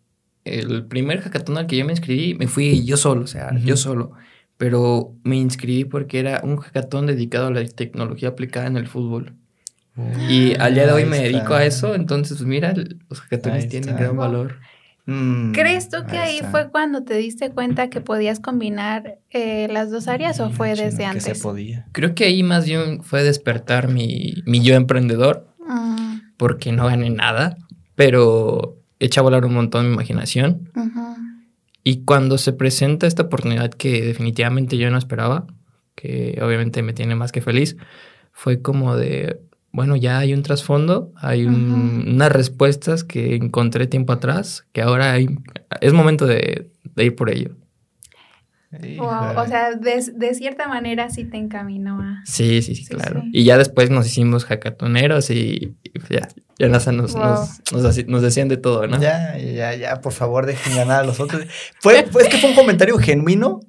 el primer hackathon al que yo me inscribí me fui yo solo, o sea, yo solo. Pero me inscribí porque era un hackathon dedicado a la tecnología aplicada en el fútbol. Y al día de hoy me está. dedico a eso, entonces mira, los hackatones tienen está. gran valor. Mm, ¿Crees tú que ahí está. fue cuando te diste cuenta que podías combinar eh, las dos áreas o fue Chino, desde que antes? se podía. Creo que ahí más bien fue despertar mi, mi yo emprendedor, Mm, porque no gané nada, pero eché a volar un montón mi imaginación. Y cuando se presenta esta oportunidad que definitivamente yo no esperaba, que obviamente me tiene más que feliz, fue como de, bueno, ya hay un trasfondo, hay un- unas respuestas que encontré tiempo atrás, que ahora hay, es momento de, de ir por ello. Wow, o sea, de, de cierta manera sí te encaminó a... Sí, sí, sí, Sí, claro. sí. Y ya después nos hicimos hackatoneros y, y pues ya, ya nos, nos, Wow. nos, nos decían de todo, ¿no? Ya, ya, ya, por favor, dejen ganar a los otros. Fue, fue, es que fue un comentario genuino.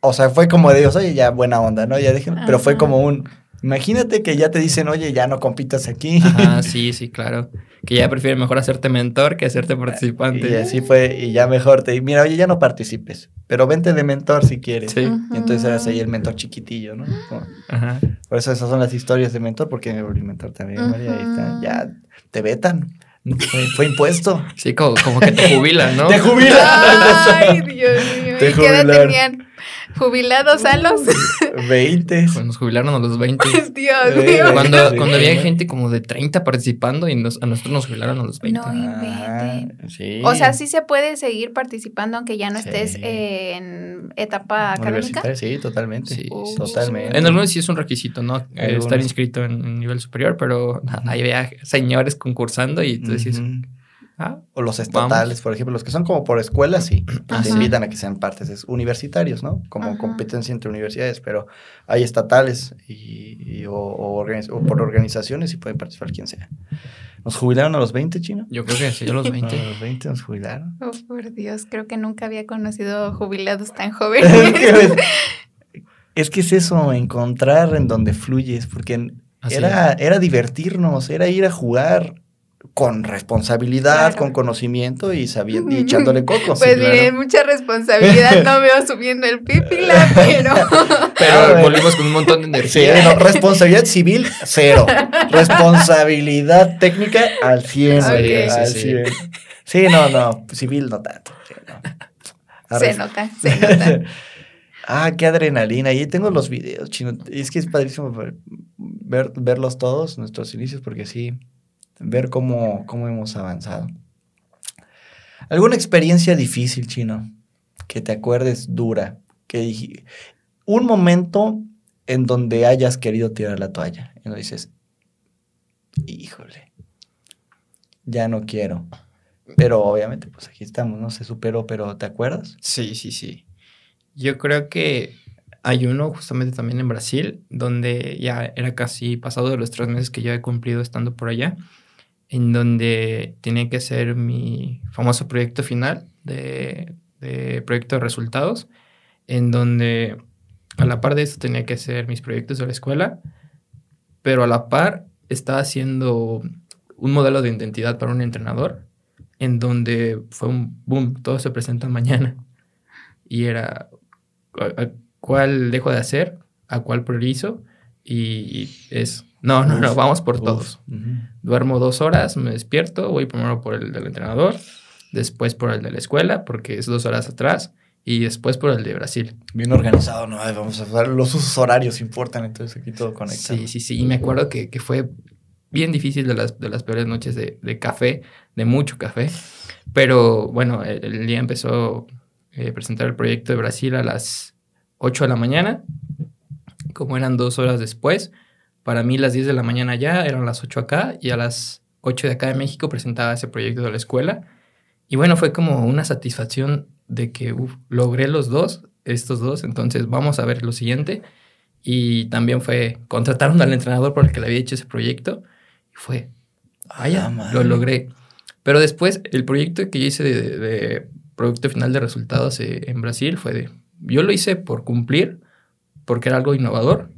O sea, fue como de Dios, oye, ya buena onda, ¿no? Ya dejen. Pero fue como un. Imagínate que ya te dicen, oye, ya no compitas aquí. Ajá, *laughs* sí, sí, claro. Que ya prefieren mejor hacerte mentor que hacerte participante. Y así fue, y ya mejor te mira, oye, ya no participes, pero vente de mentor si quieres. Sí. Y entonces eras ahí el mentor chiquitillo, ¿no? Como- Ajá. por eso esas son las historias de mentor, porque me volví mentor también, María. Ahí está. Ya te vetan. Fue, fue impuesto. Sí, como, como que te *laughs* jubilan, ¿no? Te jubilan. Ay, Dios mío. Te ¿Y qué edad tenían? ¿Jubilados a los? 20. Cuando nos jubilaron a los 20. *laughs* Dios mío. Cuando, Sí. cuando había gente como de 30 participando y nos- a nosotros nos jubilaron a los 20. No inventen. Ah, sí. O sea, sí se puede seguir participando aunque ya no estés en etapa académica. Sí, totalmente. Oh. totalmente. sí. En algunos sí es un requisito, ¿no? Eh, Algunos. estar inscrito en, en nivel superior, pero nada, ahí había señores concursando y tú decís. Ah, O los estatales, por ejemplo, los que son como por escuelas, sí. *clears throat* Ajá. Te invitan a que sean partes es universitarios, ¿no? Como Ajá. competencia entre universidades, pero hay estatales y, y- o, o organiz- o por organizaciones y puede participar quien sea. ¿Nos jubilaron a los 20, chino? yo creo que sí, a los 20. *laughs* A los 20 nos jubilaron. Oh, por Dios, creo que nunca había conocido jubilados tan *laughs* es, jóvenes. es que es eso, encontrar en donde fluyes, porque Así era, era divertirnos, era ir a jugar con responsabilidad, Claro. con conocimiento y sabiendo y echándole coco. Pues claro. miren, mucha responsabilidad. No veo subiendo el pipila, *laughs* pero. Pero Ah, volvimos con un montón de Sí, energía. no, responsabilidad civil, cero. Responsabilidad técnica, al 100. güey, Ok. al Sí, sí. 100. Sí, no, no, civil no tanto. sí, no. Se nota, se nota. *laughs* ah, qué adrenalina. Y tengo los videos, chino. Es que es padrísimo ver, ver- verlos todos, nuestros inicios, porque sí, ver cómo, cómo hemos avanzado. ¿Alguna experiencia difícil, chino? Que te acuerdes dura. Que un momento en donde hayas querido tirar la toalla. Y no dices, híjole, ya no quiero. Pero obviamente, pues aquí estamos, ¿no? Se superó, pero ¿te acuerdas? Sí, sí, sí. Yo creo que hay uno justamente también en Brasil, donde ya era casi pasado de los tres meses que yo he cumplido estando por allá, en donde tenía que hacer mi famoso proyecto final de, de proyecto de resultados, en donde a la par de eso tenía que hacer mis proyectos de la escuela, pero a la par estaba haciendo un modelo de identidad para un entrenador, en donde fue un boom, todo se presenta mañana. Y era, ¿a- ¿cuál dejo de hacer? ¿A cuál priorizo? y es, no, no, no, vamos por todos. Duermo dos horas, me despierto, voy primero por el del entrenador, después por el de la escuela, porque es dos horas atrás, y después por el de Brasil. Bien organizado, ¿no? Ay, vamos a ver, los usos horarios importan, entonces aquí todo conectado. Sí, sí, sí. Y me acuerdo que, que fue bien difícil de las, de las peores noches de, de café, de mucho café. Pero bueno, el, el día empezó a presentar el proyecto de Brasil a las 8 de la mañana. Como eran dos horas después, para mí las 10 de la mañana ya eran las 8 acá y a las 8 de acá de México presentaba ese proyecto de la escuela. Y bueno, fue como una satisfacción de que uf, logré los dos, estos dos, entonces vamos a ver lo siguiente. Y también fue, contrataron al entrenador por el que le había hecho ese proyecto. Y fue, vaya, Ah, lo logré. Pero después, el proyecto que yo hice de, de producto final de resultados eh, en Brasil fue de, yo lo hice por cumplir, porque era algo innovador,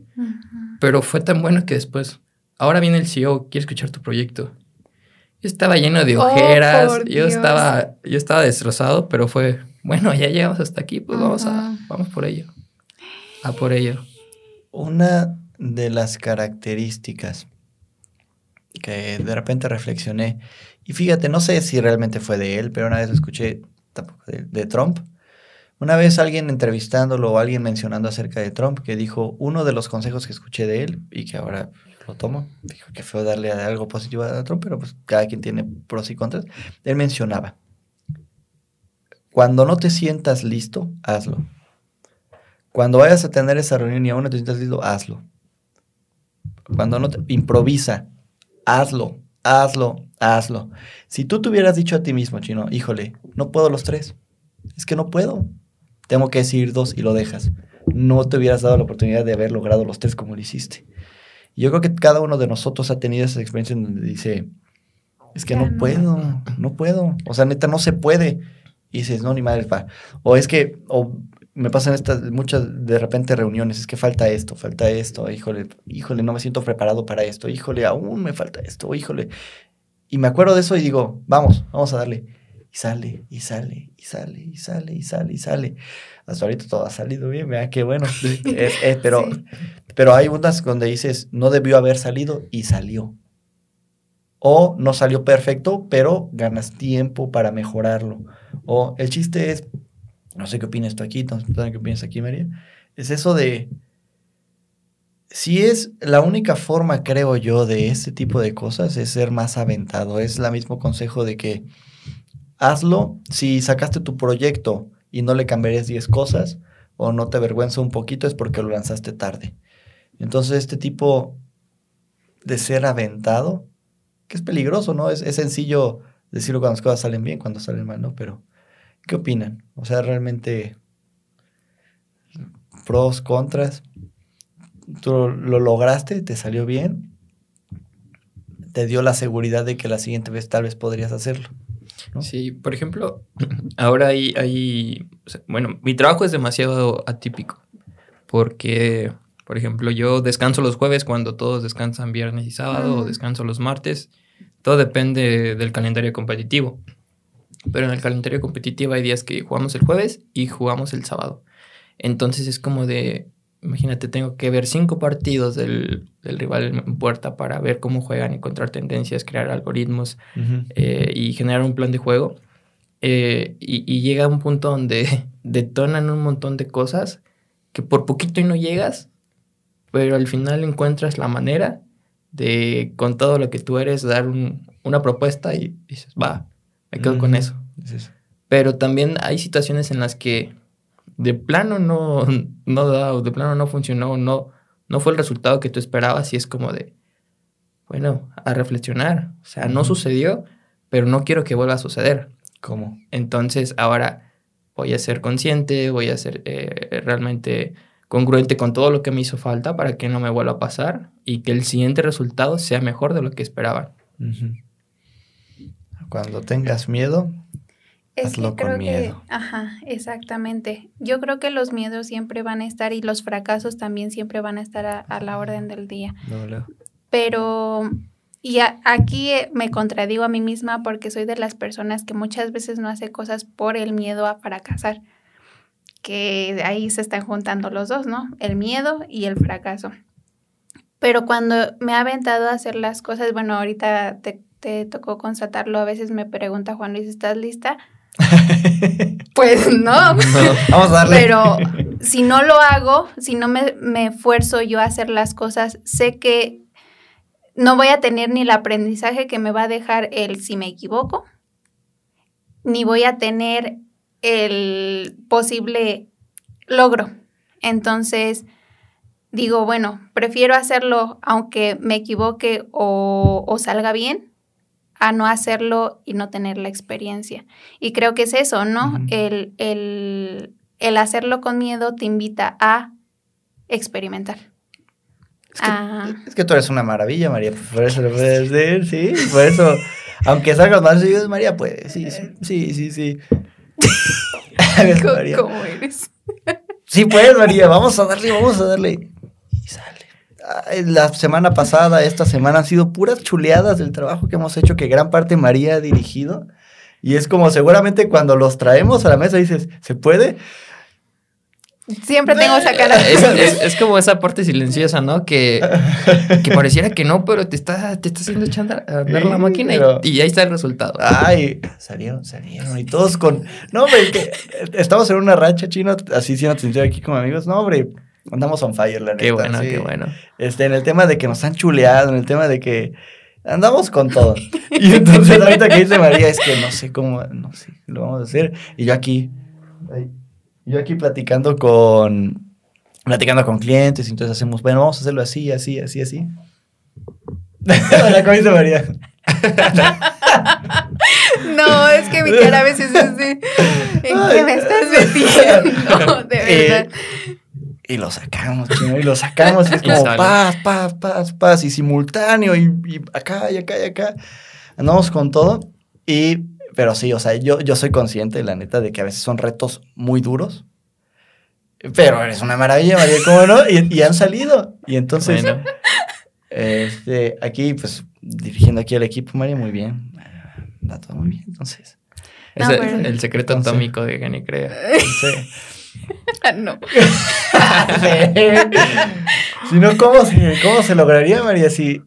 pero fue tan bueno que después, ahora viene el CEO, quiere escuchar tu proyecto. Yo estaba lleno de Oh, ojeras, yo estaba, yo estaba destrozado, pero fue, bueno, ya llegamos hasta aquí, pues vamos a, vamos por ello. A por ello. Una de las características que de repente reflexioné, y fíjate, no sé si realmente fue de él, pero una vez lo escuché tampoco de, de Trump. Una vez alguien entrevistándolo o alguien mencionando acerca de Trump que dijo, uno de los consejos que escuché de él y que ahora lo tomo, dijo que fue darle algo positivo a Trump, pero pues cada quien tiene pros y contras. Él mencionaba, cuando no te sientas listo, hazlo. Cuando vayas a tener esa reunión y aún no te sientas listo, hazlo. Cuando no te improvisa, hazlo, hazlo, hazlo. Si tú te hubieras dicho a ti mismo, chino, híjole, no puedo los tres. Es que no puedo. Tengo que decir dos y lo dejas. No te hubieras dado la oportunidad de haber logrado los tres como lo hiciste. Yo creo que cada uno de nosotros ha tenido esa experiencia en donde dice, es que no. puedo, no puedo. O sea, neta, no se puede. Y dices, no, ni madre, pa. O es que, o me pasan estas muchas de repente reuniones, es que falta esto, falta esto, híjole, híjole, no me siento preparado para esto, híjole, aún me falta esto, híjole. Y me acuerdo de eso y digo, vamos, vamos a darle. Y sale, y sale, y sale, y sale, y sale, y sale. Hasta ahorita todo ha salido bien, vea qué bueno. *laughs* Es- es- pero, Sí. pero hay unas donde dices, no debió haber salido y salió. O no salió perfecto, pero ganas tiempo para mejorarlo. O el chiste es, no sé qué opinas tú aquí, no sé qué opinas aquí, María, es eso de, si es la única forma, creo yo, de este tipo de cosas, es ser más aventado. Es el mismo consejo de que hazlo, si sacaste tu proyecto y no le cambiarías 10 cosas, o no te avergüenza un poquito, es porque lo lanzaste tarde. Entonces, este tipo de ser aventado, que es peligroso, ¿no? Es, es sencillo decirlo cuando las cosas salen bien, cuando salen mal, ¿no? Pero, ¿qué opinan? O sea, realmente, pros, contras. Tú lo, lo lograste, te salió bien, te dio la seguridad de que la siguiente vez tal vez podrías hacerlo. ¿No? Sí, por ejemplo, ahora hay, hay o sea, bueno, mi trabajo es demasiado atípico porque, por ejemplo, yo descanso los jueves cuando todos descansan viernes y sábado, o descanso los martes, todo depende del calendario competitivo. Pero en el calendario competitivo hay días que jugamos el jueves y jugamos el sábado. Entonces es como de, imagínate, tengo que ver cinco partidos del, del rival en puerta para ver cómo juegan, encontrar tendencias, crear algoritmos, eh, y generar un plan de juego. Eh, y, y llega un punto donde *laughs* detonan un montón de cosas que por poquito y no llegas, pero al final encuentras la manera de, con todo lo que tú eres, dar un- una propuesta y dices, va, me quedo con Ujú. eso. Es eso. Pero también hay situaciones en las que de plano no, no da, o de plano no funcionó, no, no fue el resultado que tú esperabas y es como de, bueno, a reflexionar. O sea, no sucedió, pero no quiero que vuelva a suceder. ¿Cómo? Entonces ahora voy a ser consciente, voy a ser eh, realmente congruente con todo lo que me hizo falta para que no me vuelva a pasar y que el siguiente resultado sea mejor de lo que esperaban. Ujú. Cuando tengas miedo, Es Hazlo que con creo miedo. que, ajá, exactamente. Yo creo que los miedos siempre van a estar y los fracasos también siempre van a estar a, a la orden del día. Pero, y a- aquí eh, me contradigo a mí misma porque soy de las personas que muchas veces no hace cosas por el miedo a fracasar. Que ahí se están juntando los dos, ¿no? El miedo y el fracaso. pero cuando me ha aventado a hacer las cosas, bueno, ahorita te, te tocó constatarlo, a veces me pregunta Juan Luis, ¿estás lista? *laughs* Pues no. No. Vamos a darle. Pero si no lo hago, si no me, me esfuerzo yo a hacer las cosas, sé que no voy a tener ni el aprendizaje que me va a dejar el si me equivoco, ni voy a tener el posible logro. Entonces, digo, bueno, prefiero hacerlo aunque me equivoque o, o salga bien, a no hacerlo y no tener la experiencia. Y creo que es eso, ¿no? El, el- el hacerlo con miedo te invita a experimentar. Es que, Ah. es que tú eres una maravilla, María. Por eso lo puedes decir, sí. Por eso, aunque salgas más seguido, María, pues, sí, sí, sí, sí, *laughs* *laughs* ¿Cómo, cómo eres? Sí, pues, María, vamos a darle, vamos a darle. La semana pasada, esta semana han sido puras chuleadas del trabajo que hemos hecho, que gran parte María ha dirigido. Y es como seguramente cuando los traemos a la mesa dices, ¿se puede? Siempre tengo esa cara. Es, es- *laughs* es como esa parte silenciosa, ¿no? Que, que pareciera que no, pero te está, te está haciendo echar a ver la máquina y- pero- y, ahí está el resultado. Ay, salieron, salieron. Y todos con. No, hombre, que estamos en una racha chino, así siendo sincero aquí como amigos. No, hombre, andamos on fire, la neta. qué bueno, sí. qué bueno. Este, en el tema de que nos han chuleado, en el tema de que andamos con todo. *laughs* Y entonces ahorita que dice María, es que no sé cómo, no sé, lo vamos a hacer. Y yo aquí, yo aquí platicando con, platicando con clientes, y entonces hacemos, bueno, vamos a hacerlo así, así, así, así. ¿cómo dice María? *laughs* No, es que mi cara a veces es de. ¿En qué me estás metiendo? *laughs* De Eh, verdad. Y lo sacamos, chino, y lo sacamos, y es *laughs* como paz, paz, paz, paz, y simultáneo, y, y acá, y acá, y acá. Andamos con todo, y, pero sí, o sea, yo, yo soy consciente, la neta, de que a veces son retos muy duros, pero eres una maravilla, María, ¿cómo no? Y, y han salido, y entonces, Bueno, este, aquí, pues, dirigiendo aquí al equipo, María, muy bien, va todo muy bien, entonces, es No, el, pero- el secreto Entonces- atómico de Gani Crea. sí. *laughs* No. *laughs* si no, ¿cómo se, ¿cómo se lograría, María? Si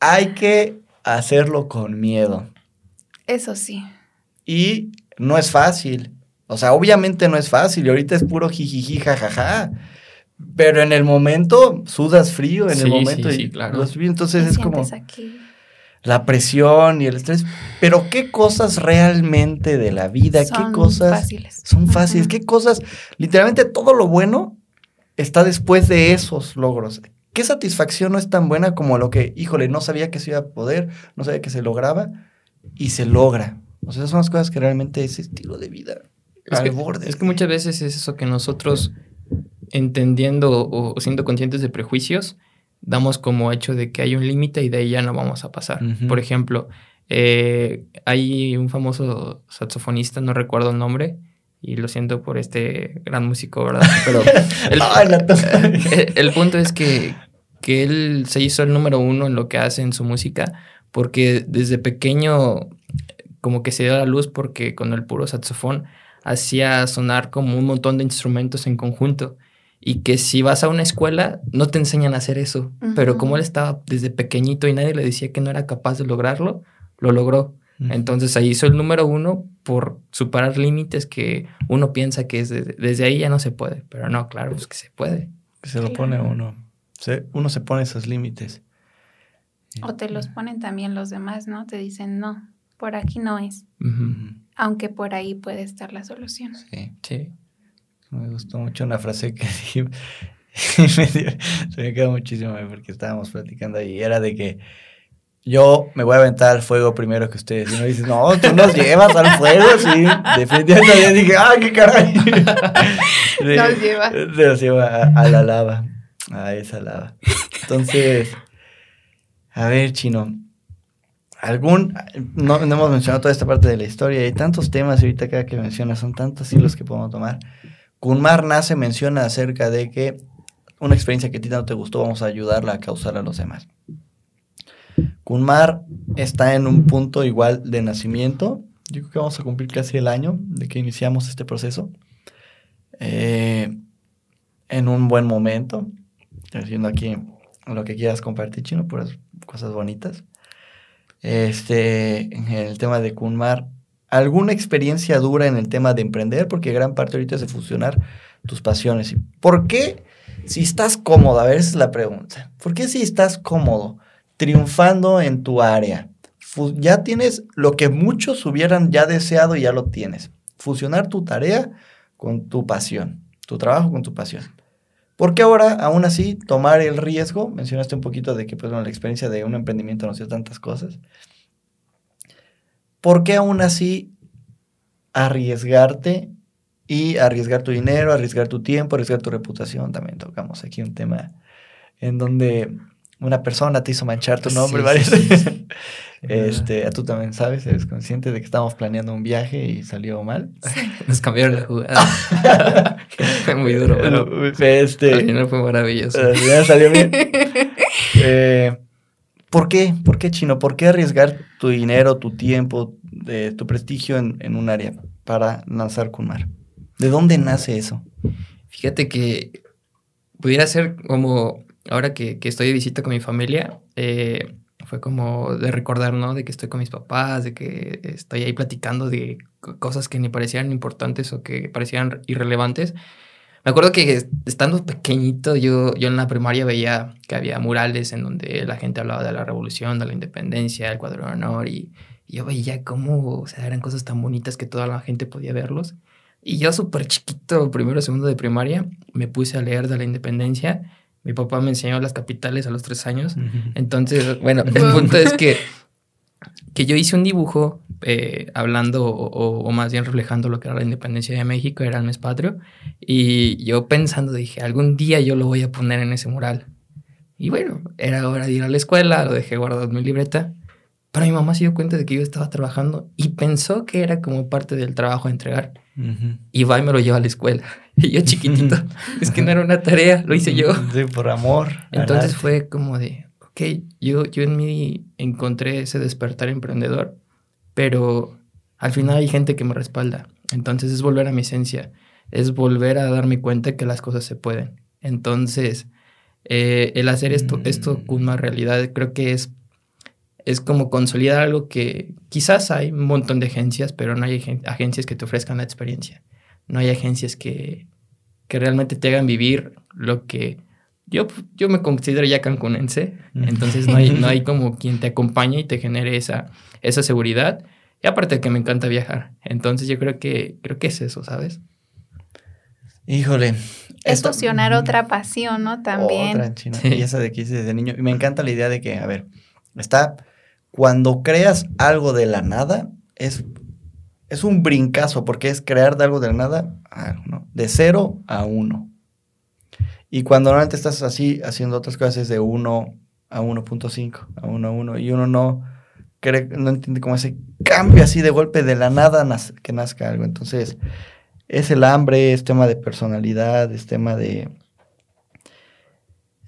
hay que hacerlo con miedo. Eso sí. Y no es fácil. O sea, obviamente no es fácil. Y ahorita es puro jijiji, jajaja. Pero en el momento sudas frío, en Sí, el momento. sí, y sí, claro. lo subí, entonces ¿Qué es como aquí? La presión y el estrés. Pero ¿qué cosas realmente de la vida? ¿Qué Son cosas fáciles. son fáciles? ¿Qué cosas? Literalmente todo lo bueno está después de esos logros. ¿Qué satisfacción no es tan buena como lo que, híjole, no sabía que se iba a poder, no sabía que se lograba y se logra? O sea, esas son las cosas que realmente ese estilo de vida Es al que, borde. es que muchas veces es eso que nosotros, entendiendo o siendo conscientes de prejuicios, damos como hecho de que hay un límite y de ahí ya no vamos a pasar. Por ejemplo, eh, hay un famoso saxofonista, no recuerdo el nombre, y lo siento por este gran músico, ¿verdad? *laughs* Pero *laughs* el punto es que, que él se hizo el número uno en lo que hace en su música, porque desde pequeño como que se dio a la luz porque con el puro saxofón hacía sonar como un montón de instrumentos en conjunto. Y que si vas a una escuela no te enseñan a hacer eso. Pero como él estaba desde pequeñito y nadie le decía que no era capaz de lograrlo, lo logró. Entonces ahí hizo el número uno por superar límites que uno piensa que es desde, desde ahí ya no se puede. Pero no, claro, es que se puede. se lo pone uno. Se- uno se pone esos límites. O te los ponen también los demás, ¿no? Te dicen, no, por aquí no es. Aunque por ahí puede estar la solución. Sí. Sí. Me gustó mucho una frase que *laughs* dije. y me dio- se me quedó muchísimo porque estábamos platicando ahí. Era de que yo me voy a aventar al fuego primero que ustedes. Y uno dice, no, tú nos *laughs* llevas al fuego, sí. Definitivamente yo dije, ¡ah, qué caray! *laughs* Nos lleva. Nos lleva a, a la lava, a esa lava. Entonces, a ver, chino. Algún, no, no hemos mencionado toda esta parte de la historia, hay tantos temas y ahorita cada que mencionas son tantos hilos que podemos tomar. Kunmar nace menciona acerca de que una experiencia que a ti no te gustó, vamos a ayudarla a causar a los demás. Kunmar está en un punto igual de nacimiento. Yo creo que vamos a cumplir casi el año de que iniciamos este proceso. Eh, en un buen momento. Haciendo aquí lo que quieras compartir, Chino, puras cosas bonitas. Este, en el tema de Kunmar, ¿alguna experiencia dura en el tema de emprender? Porque gran parte ahorita es de fusionar tus pasiones. ¿Por qué si estás cómodo? A ver, esa es la pregunta. ¿Por qué si estás cómodo, triunfando en tu área? Ya tienes lo que muchos hubieran ya deseado y ya lo tienes. Fusionar tu tarea con tu pasión, tu trabajo con tu pasión. ¿Por qué ahora, aún así, tomar el riesgo? Mencionaste un poquito de que pues, la experiencia de un emprendimiento nos dio tantas cosas. ¿Por qué aún así arriesgarte y arriesgar tu dinero, arriesgar tu tiempo, arriesgar tu reputación? También tocamos aquí un tema en donde una persona te hizo manchar tu nombre varias veces. *laughs* Este, tú también sabes, eres consciente de que estábamos planeando un viaje y salió mal. *laughs* Nos cambiaron la jugada. *laughs* fue muy duro, pero este, al final fue maravilloso. Salió bien. Eh, ¿Por qué? ¿Por qué, Chino? ¿Por qué arriesgar tu dinero, tu tiempo, tu prestigio en, un área para lanzar Kunmar? ¿De dónde nace eso? Fíjate que pudiera ser como ahora que, que estoy de visita con mi familia, eh, fue como de recordar, ¿no? De que estoy con mis papás, de que estoy ahí platicando de cosas que ni parecían importantes o que parecían irrelevantes. Me acuerdo que estando pequeñito, yo, yo en la primaria veía que había murales en donde la gente hablaba de la revolución, de la independencia, del cuadro de honor, y, yo veía cómo, o sea, eran cosas tan bonitas que toda la gente podía verlos. Y yo súper chiquito, primero, segundo de primaria, me puse a leer de la independencia mi papá me enseñó las capitales a los tres años. Entonces, bueno, *laughs* el punto es que, que yo hice un dibujo eh, hablando o, más bien reflejando lo que era la independencia de México, era el mes patrio. Y yo pensando dije, algún día yo lo voy a poner en ese mural. Y bueno, era hora de ir a la escuela, lo dejé guardado en mi libreta. Pero mi mamá se dio cuenta de que yo estaba trabajando y pensó que era como parte del trabajo de entregar. Y va y me lo lleva a la escuela. *laughs* Y yo chiquitito, es que no era una tarea, lo hice yo. Sí, por amor. Entonces fue como de, ok, yo, yo en mí encontré ese despertar emprendedor, pero al final hay gente que me respalda. Entonces es volver a mi esencia, es volver a darme cuenta que las cosas se pueden. Entonces, eh, el hacer esto, esto mm. con más realidad, creo que es es como consolidar algo que quizás hay un montón de agencias, pero no hay agencias que te ofrezcan la experiencia. No hay agencias que, que realmente te hagan vivir lo que yo, yo me considero ya cancunense, entonces no hay, no hay *laughs* como quien te acompañe y te genere esa, esa seguridad. Y aparte de que me encanta viajar. Entonces yo creo que, creo que es eso, ¿sabes? Híjole. Es fusionar otra pasión, ¿no? También. Otra, Y esa de que hice desde niño. Y me encanta la idea de que, a ver, está cuando creas algo de la nada, es, es un brincazo, porque es crear de algo de la nada, de cero a uno. Y cuando normalmente estás así haciendo otras cosas es de 1 a 1.5, a 1 a 1, y uno no, cree, no entiende cómo ese cambio así de golpe de la nada que nazca algo. Entonces, es el hambre, es tema de personalidad, es tema de,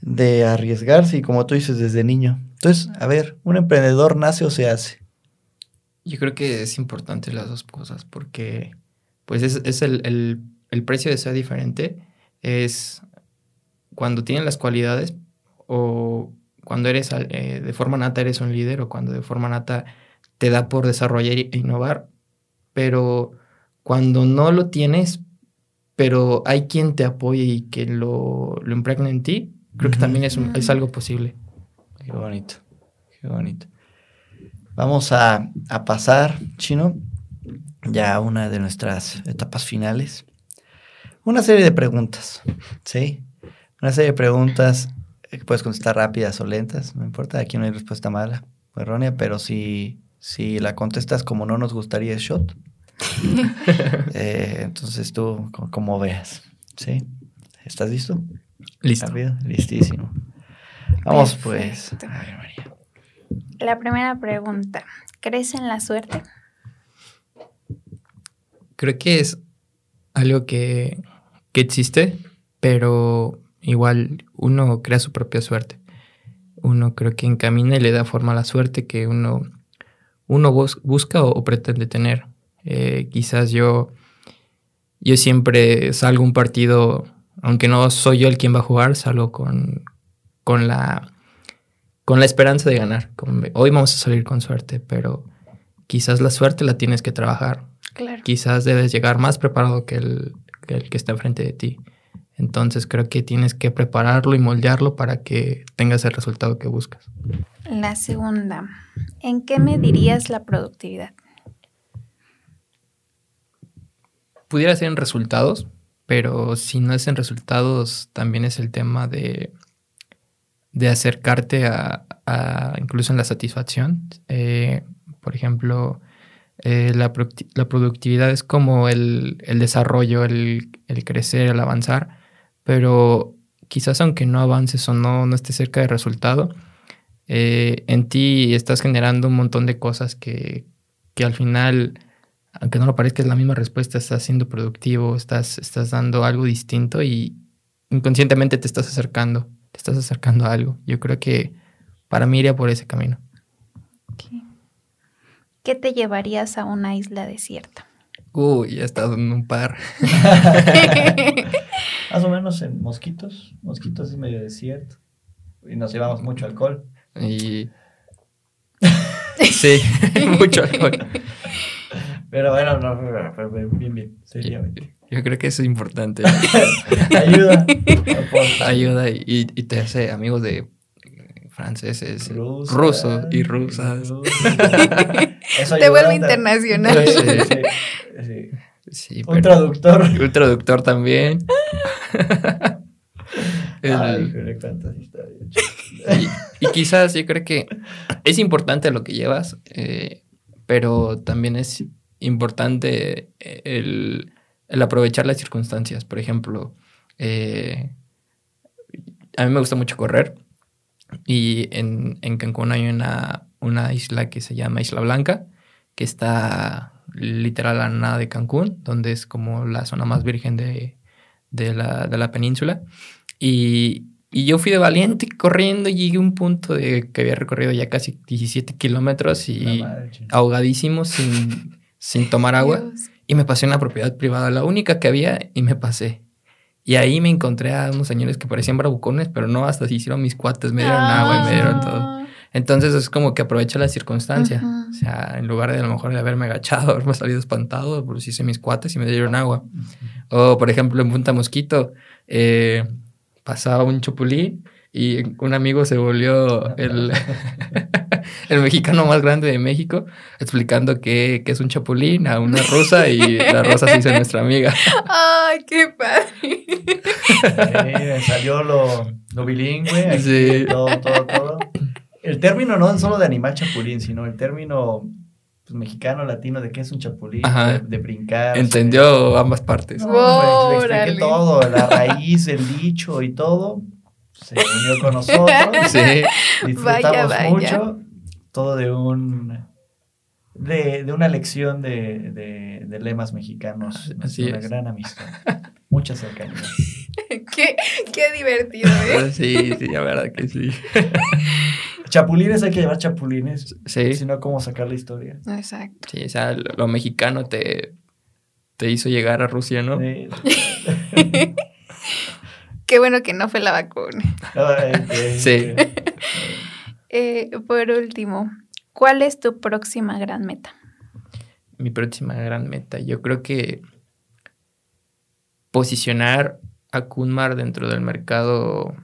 de arriesgarse, y como tú dices, desde niño. Entonces, a ver, ¿un emprendedor nace o se hace? Yo creo que es importante las dos cosas porque pues es, el, precio de ser diferente. Es cuando tienes las cualidades o cuando eres eh, de forma nata eres un líder o cuando de forma nata te da por desarrollar e innovar. Pero cuando no lo tienes, pero hay quien te apoye y que lo, lo impregna en ti, creo que también es, es algo posible. Qué bonito, qué bonito. Vamos a, pasar, Chino, ya a una de nuestras etapas finales. Una serie de preguntas, ¿sí? Una serie de preguntas que puedes contestar rápidas o lentas, no importa, aquí no hay respuesta mala o errónea, pero si, si la contestas como no nos gustaría es shot. *laughs* Eh, entonces tú, como, veas, ¿sí? ¿Estás listo? Listo. Listísimo. Vamos pues. La primera pregunta, ¿crees en la suerte? Creo que es algo que, existe, pero igual uno crea su propia suerte. Uno creo que encamina y le da forma a la suerte que uno, uno busca o, pretende tener. Eh, quizás yo, yo siempre salgo un partido, aunque no soy yo el quien va a jugar, salgo con, con la, con la esperanza de ganar. hoy vamos a salir con suerte, pero quizás la suerte la tienes que trabajar. Claro. Quizás debes llegar más preparado que el que, el que está enfrente de ti. Entonces creo que tienes que prepararlo y moldearlo para que tengas el resultado que buscas. La segunda, ¿en qué medirías la productividad? Pudiera ser en resultados, pero si no es en resultados, también es el tema de, de acercarte a, incluso en la satisfacción. Eh, por ejemplo, eh, la, productividad es como el, desarrollo, el, crecer, el avanzar, pero quizás aunque no avances o no, no estés cerca del resultado, eh, en ti estás generando un montón de cosas que, que, al final, aunque no lo parezca, es la misma respuesta, estás siendo productivo, estás, estás dando algo distinto y inconscientemente te estás acercando, te estás acercando a algo. Yo creo que para mí iría por ese camino. ¿Qué te llevarías a una isla desierta? Uy, he estado en un par. *laughs* Más o menos en Mosquitos. Mosquitos es medio desierto. Y nos llevamos mucho alcohol. Y. sí, *laughs* mucho alcohol. Pero bueno, no, bien, bien, seriamente. Yo creo que eso es importante. *laughs* Ayuda. Ayuda y, y, te hace amigos de franceses, rusos y rusas. *laughs* Te vuelve internacional. Sí, *laughs* un traductor. Un traductor también. *laughs* y, quizás yo creo que es importante lo que llevas, eh, pero también es importante el, aprovechar las circunstancias. Por ejemplo, eh, a mí me gusta mucho correr y en, en Cancún hay una, una isla que se llama Isla Blanca, que está literal a nada de Cancún, donde es como la zona más virgen de, de, la, de la, península. Y, y, yo fui de valiente corriendo y llegué a un punto de que había recorrido ya casi 17 kilómetros y ahogadísimo sin, sin tomar agua. Y me pasé en la propiedad privada, la única que había, y me pasé. Y ahí me encontré a unos señores que parecían bravucones, pero no, hasta se hicieron mis cuates, me dieron agua y me dieron todo. Ah. Entonces es como que aprovecha la circunstancia. O sea, en lugar de a lo mejor de haberme agachado, *laughs* haberme salido espantado, pues hice mis cuates y me dieron agua. O por ejemplo en Punta Mosquito, eh, pasaba un chupulí y un amigo se volvió el, *laughs* el mexicano más grande de México, explicando que, es un chapulín a una rusa y la rosa se hizo nuestra amiga. ¡Ay, qué padre! salió lo, bilingüe, sí. todo, todo, todo. El término no solo de animal chapulín, sino el término pues, mexicano, latino, de qué es un chapulín, de, brincar. Entendió ambas partes. No, le expliqué todo, la raíz, el dicho y todo se unió con nosotros. *laughs* Sí. Disfrutamos mucho. Todo de un de, una lección de, lemas mexicanos. Así una gran amistad. *laughs* Mucha cercanía. *laughs* qué, qué divertido, ¿eh? Sí, sí, la verdad que sí. Chapulines hay que llevar chapulines. Sí. Si no, ¿cómo sacar la historia? Exacto. Sí, o sea, lo, mexicano te, te hizo llegar a Rusia, ¿no? Sí. Qué bueno que no fue la vacuna. *laughs* sí. Eh, por último, ¿cuál es tu próxima gran meta? Mi próxima gran meta, yo creo que posicionar a Kunmar dentro del mercado,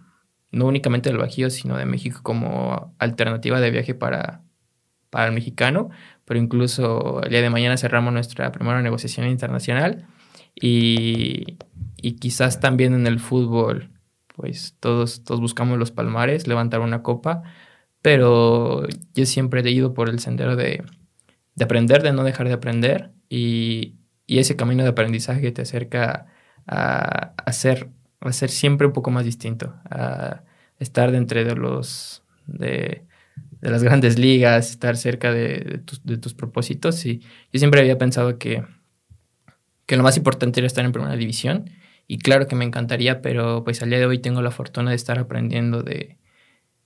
no únicamente del Bajío, sino de México como alternativa de viaje para, para el mexicano, pero incluso el día de mañana cerramos nuestra primera negociación internacional y, y quizás también en el fútbol, pues todos, todos buscamos los palmares, levantar una copa, pero yo siempre he ido por el sendero de, de aprender, de no dejar de aprender y, y, ese camino de aprendizaje te acerca a, a, ser, a ser siempre un poco más distinto, a estar dentro de los... De, de las grandes ligas, estar cerca de, de, tus, de tus propósitos. Y yo siempre había pensado que, que lo más importante era estar en primera división y claro que me encantaría, pero pues al día de hoy tengo la fortuna de estar aprendiendo de,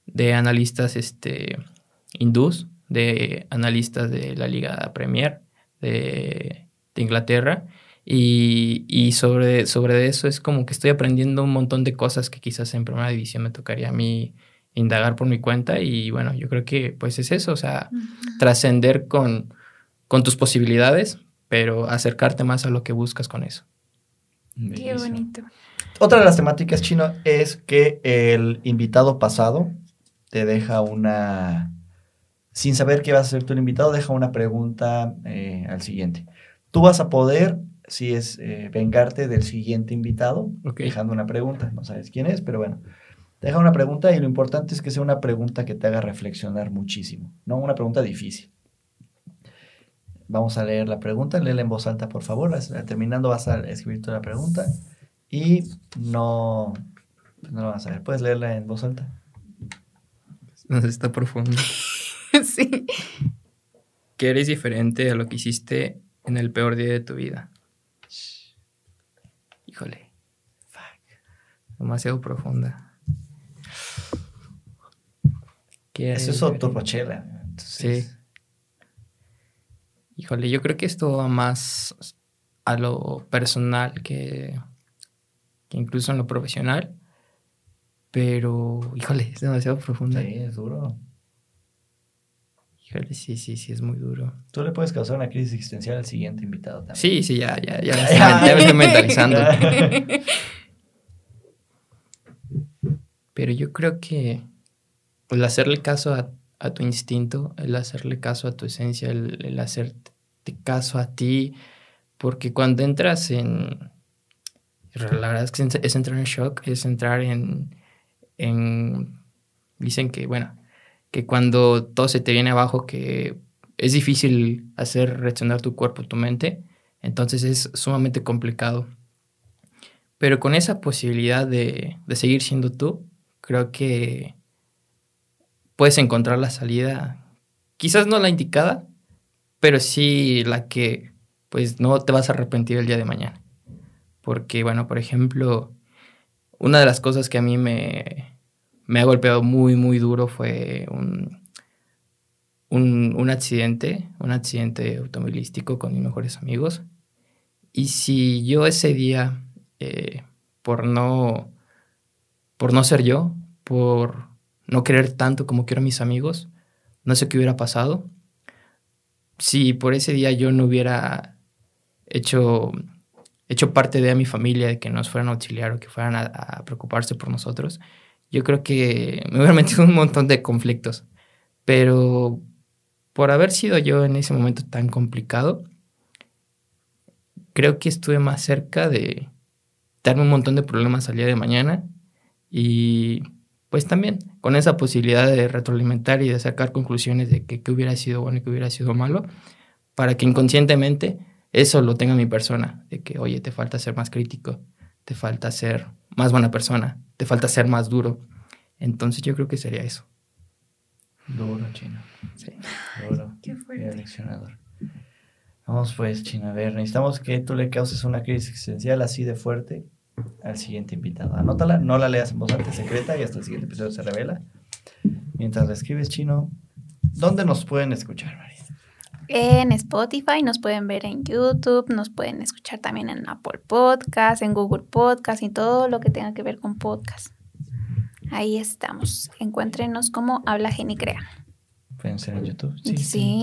de analistas este, hindús, de analistas de la Liga Premier de, de Inglaterra. Y, y sobre, sobre eso es como que estoy aprendiendo un montón de cosas que quizás en primera división me tocaría a mí indagar por mi cuenta. Y bueno, yo creo que pues es eso, o sea, trascender con, con tus posibilidades, pero acercarte más a lo que buscas con eso. Qué bonito. Otra de las temáticas chino es que el invitado pasado te deja una, sin saber qué va a hacer tu invitado, deja una pregunta eh, al siguiente. Tú vas a poder, si es eh, vengarte del siguiente invitado, dejando una pregunta, no sabes quién es, pero bueno, te deja una pregunta y lo importante es que sea una pregunta que te haga reflexionar muchísimo, no una pregunta difícil. Vamos a leer la pregunta, léela en voz alta, por favor. As- Terminando vas a escribir toda la pregunta y no, no lo vas a ver. ¿Puedes leerla en voz alta? No sé, está profundo. *laughs* sí. Que eres diferente a lo que hiciste en el peor día de tu vida. Híjole. Demasiado profunda. ¿Qué Eso es Sí. Híjole, yo creo que esto va más a lo personal que, que incluso en lo profesional. Pero, híjole, es demasiado profunda. Sí, es duro. Híjole, sí, sí, sí, es muy duro. Tú le puedes causar una crisis existencial al siguiente invitado también. Sí, sí, ya, ya, ya, *laughs* me estoy- ya me estoy mentalizando. *laughs* Pero yo creo que el hacerle caso a, a tu instinto, el hacerle caso a tu esencia, el, el hacerte caso a ti, porque cuando entras en... La verdad es que es entrar en shock, es entrar en... en dicen que, bueno, que cuando todo se te viene abajo, que es difícil hacer reaccionar tu cuerpo, tu mente, entonces es sumamente complicado. Pero con esa posibilidad de, de seguir siendo tú, creo que puedes encontrar la salida, quizás no la indicada, pero sí la que pues no te vas a arrepentir el día de mañana. Porque, bueno, por ejemplo, una de las cosas que a mí me, me ha golpeado muy, muy duro fue un, un, un accidente, un accidente automovilístico con mis mejores amigos. Y si yo ese día, eh, por no por no ser yo, por no querer tanto como quiero a mis amigos, no sé qué hubiera pasado. Si por ese día yo no hubiera hecho, hecho parte de mi familia, de que nos fueran a auxiliar o que fueran a, preocuparse por nosotros, yo creo que *laughs* me hubiera metido un montón de conflictos. Pero por haber sido yo en ese momento tan complicado, creo que estuve más cerca de darme un montón de problemas al día de mañana y pues también con esa posibilidad de retroalimentar y de sacar conclusiones de que qué hubiera sido bueno y qué hubiera sido malo, para que inconscientemente eso lo tenga mi persona, de que, oye, te falta ser más crítico, te falta ser más buena persona, te falta ser más duro. Entonces yo creo que sería eso. Duro, chino. Sí. Duro. Qué fuerte. Vamos pues, Chino, a ver, necesitamos que tú le causes una crisis existencial así de fuerte al siguiente invitado. Anótala, no la leas en voz alta secreta y hasta el siguiente episodio se revela. Mientras la escribes, Chino, ¿dónde nos pueden escuchar, María? En Spotify, nos pueden ver en YouTube, nos pueden escuchar también en Apple Podcast, en Google Podcast y todo lo que tenga que ver con podcast. Ahí estamos. Encuéntrenos como Habla Genicrea. Pueden ser en YouTube. Sí. Sí,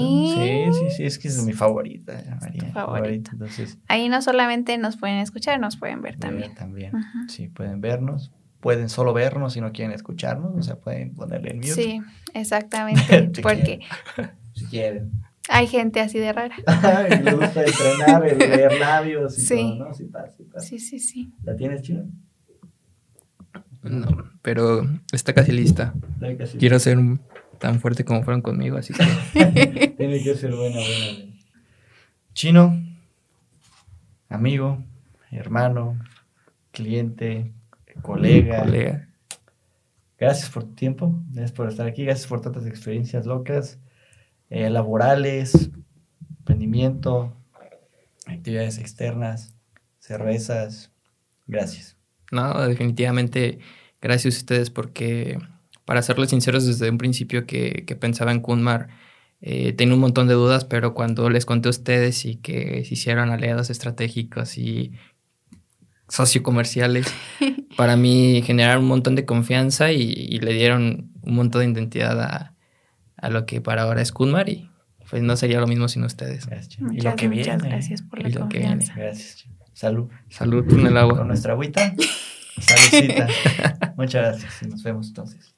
sí, sí, es que es mi favorita, María. favorita. Entonces, Ahí no solamente nos pueden escuchar, nos pueden ver también. también. Ajá. Sí, pueden vernos. Pueden solo vernos si no quieren escucharnos. O sea, pueden ponerle en mute. Sí, *laughs* exactamente. Si porque Si quieren. hay gente así de rara. *laughs* Ay, me gusta entrenar, el leer labios y Sí. todo, ¿no? Sí, pasa, sí, pasa. Sí, sí, sí. ¿La tienes, Chino? No, pero está casi lista. Casi- Quiero ser un- tan fuerte como fueron conmigo, así que *laughs* Tiene que ser buena, buena. Chino, amigo, hermano, cliente, colega. colega. Gracias por tu tiempo, gracias por estar aquí, gracias por tantas experiencias locas, eh, laborales, emprendimiento, actividades externas, cervezas. Gracias. No, definitivamente gracias a ustedes porque, para serles sinceros, desde un principio que, que pensaba en Kunmar, eh, tenía un montón de dudas, pero cuando les conté a ustedes y que se hicieron aliados estratégicos y sociocomerciales, *laughs* para mí generaron un montón de confianza y, le dieron un montón de identidad a, a, lo que para ahora es Kunmar y pues no sería lo mismo sin ustedes. Gracias, Muchas, y lo que muchas gracias por Y la lo que confianza. Gracias. Salud. Salud con el agua. Con nuestra agüita. *laughs* Saludcita. Muchas gracias y nos vemos entonces.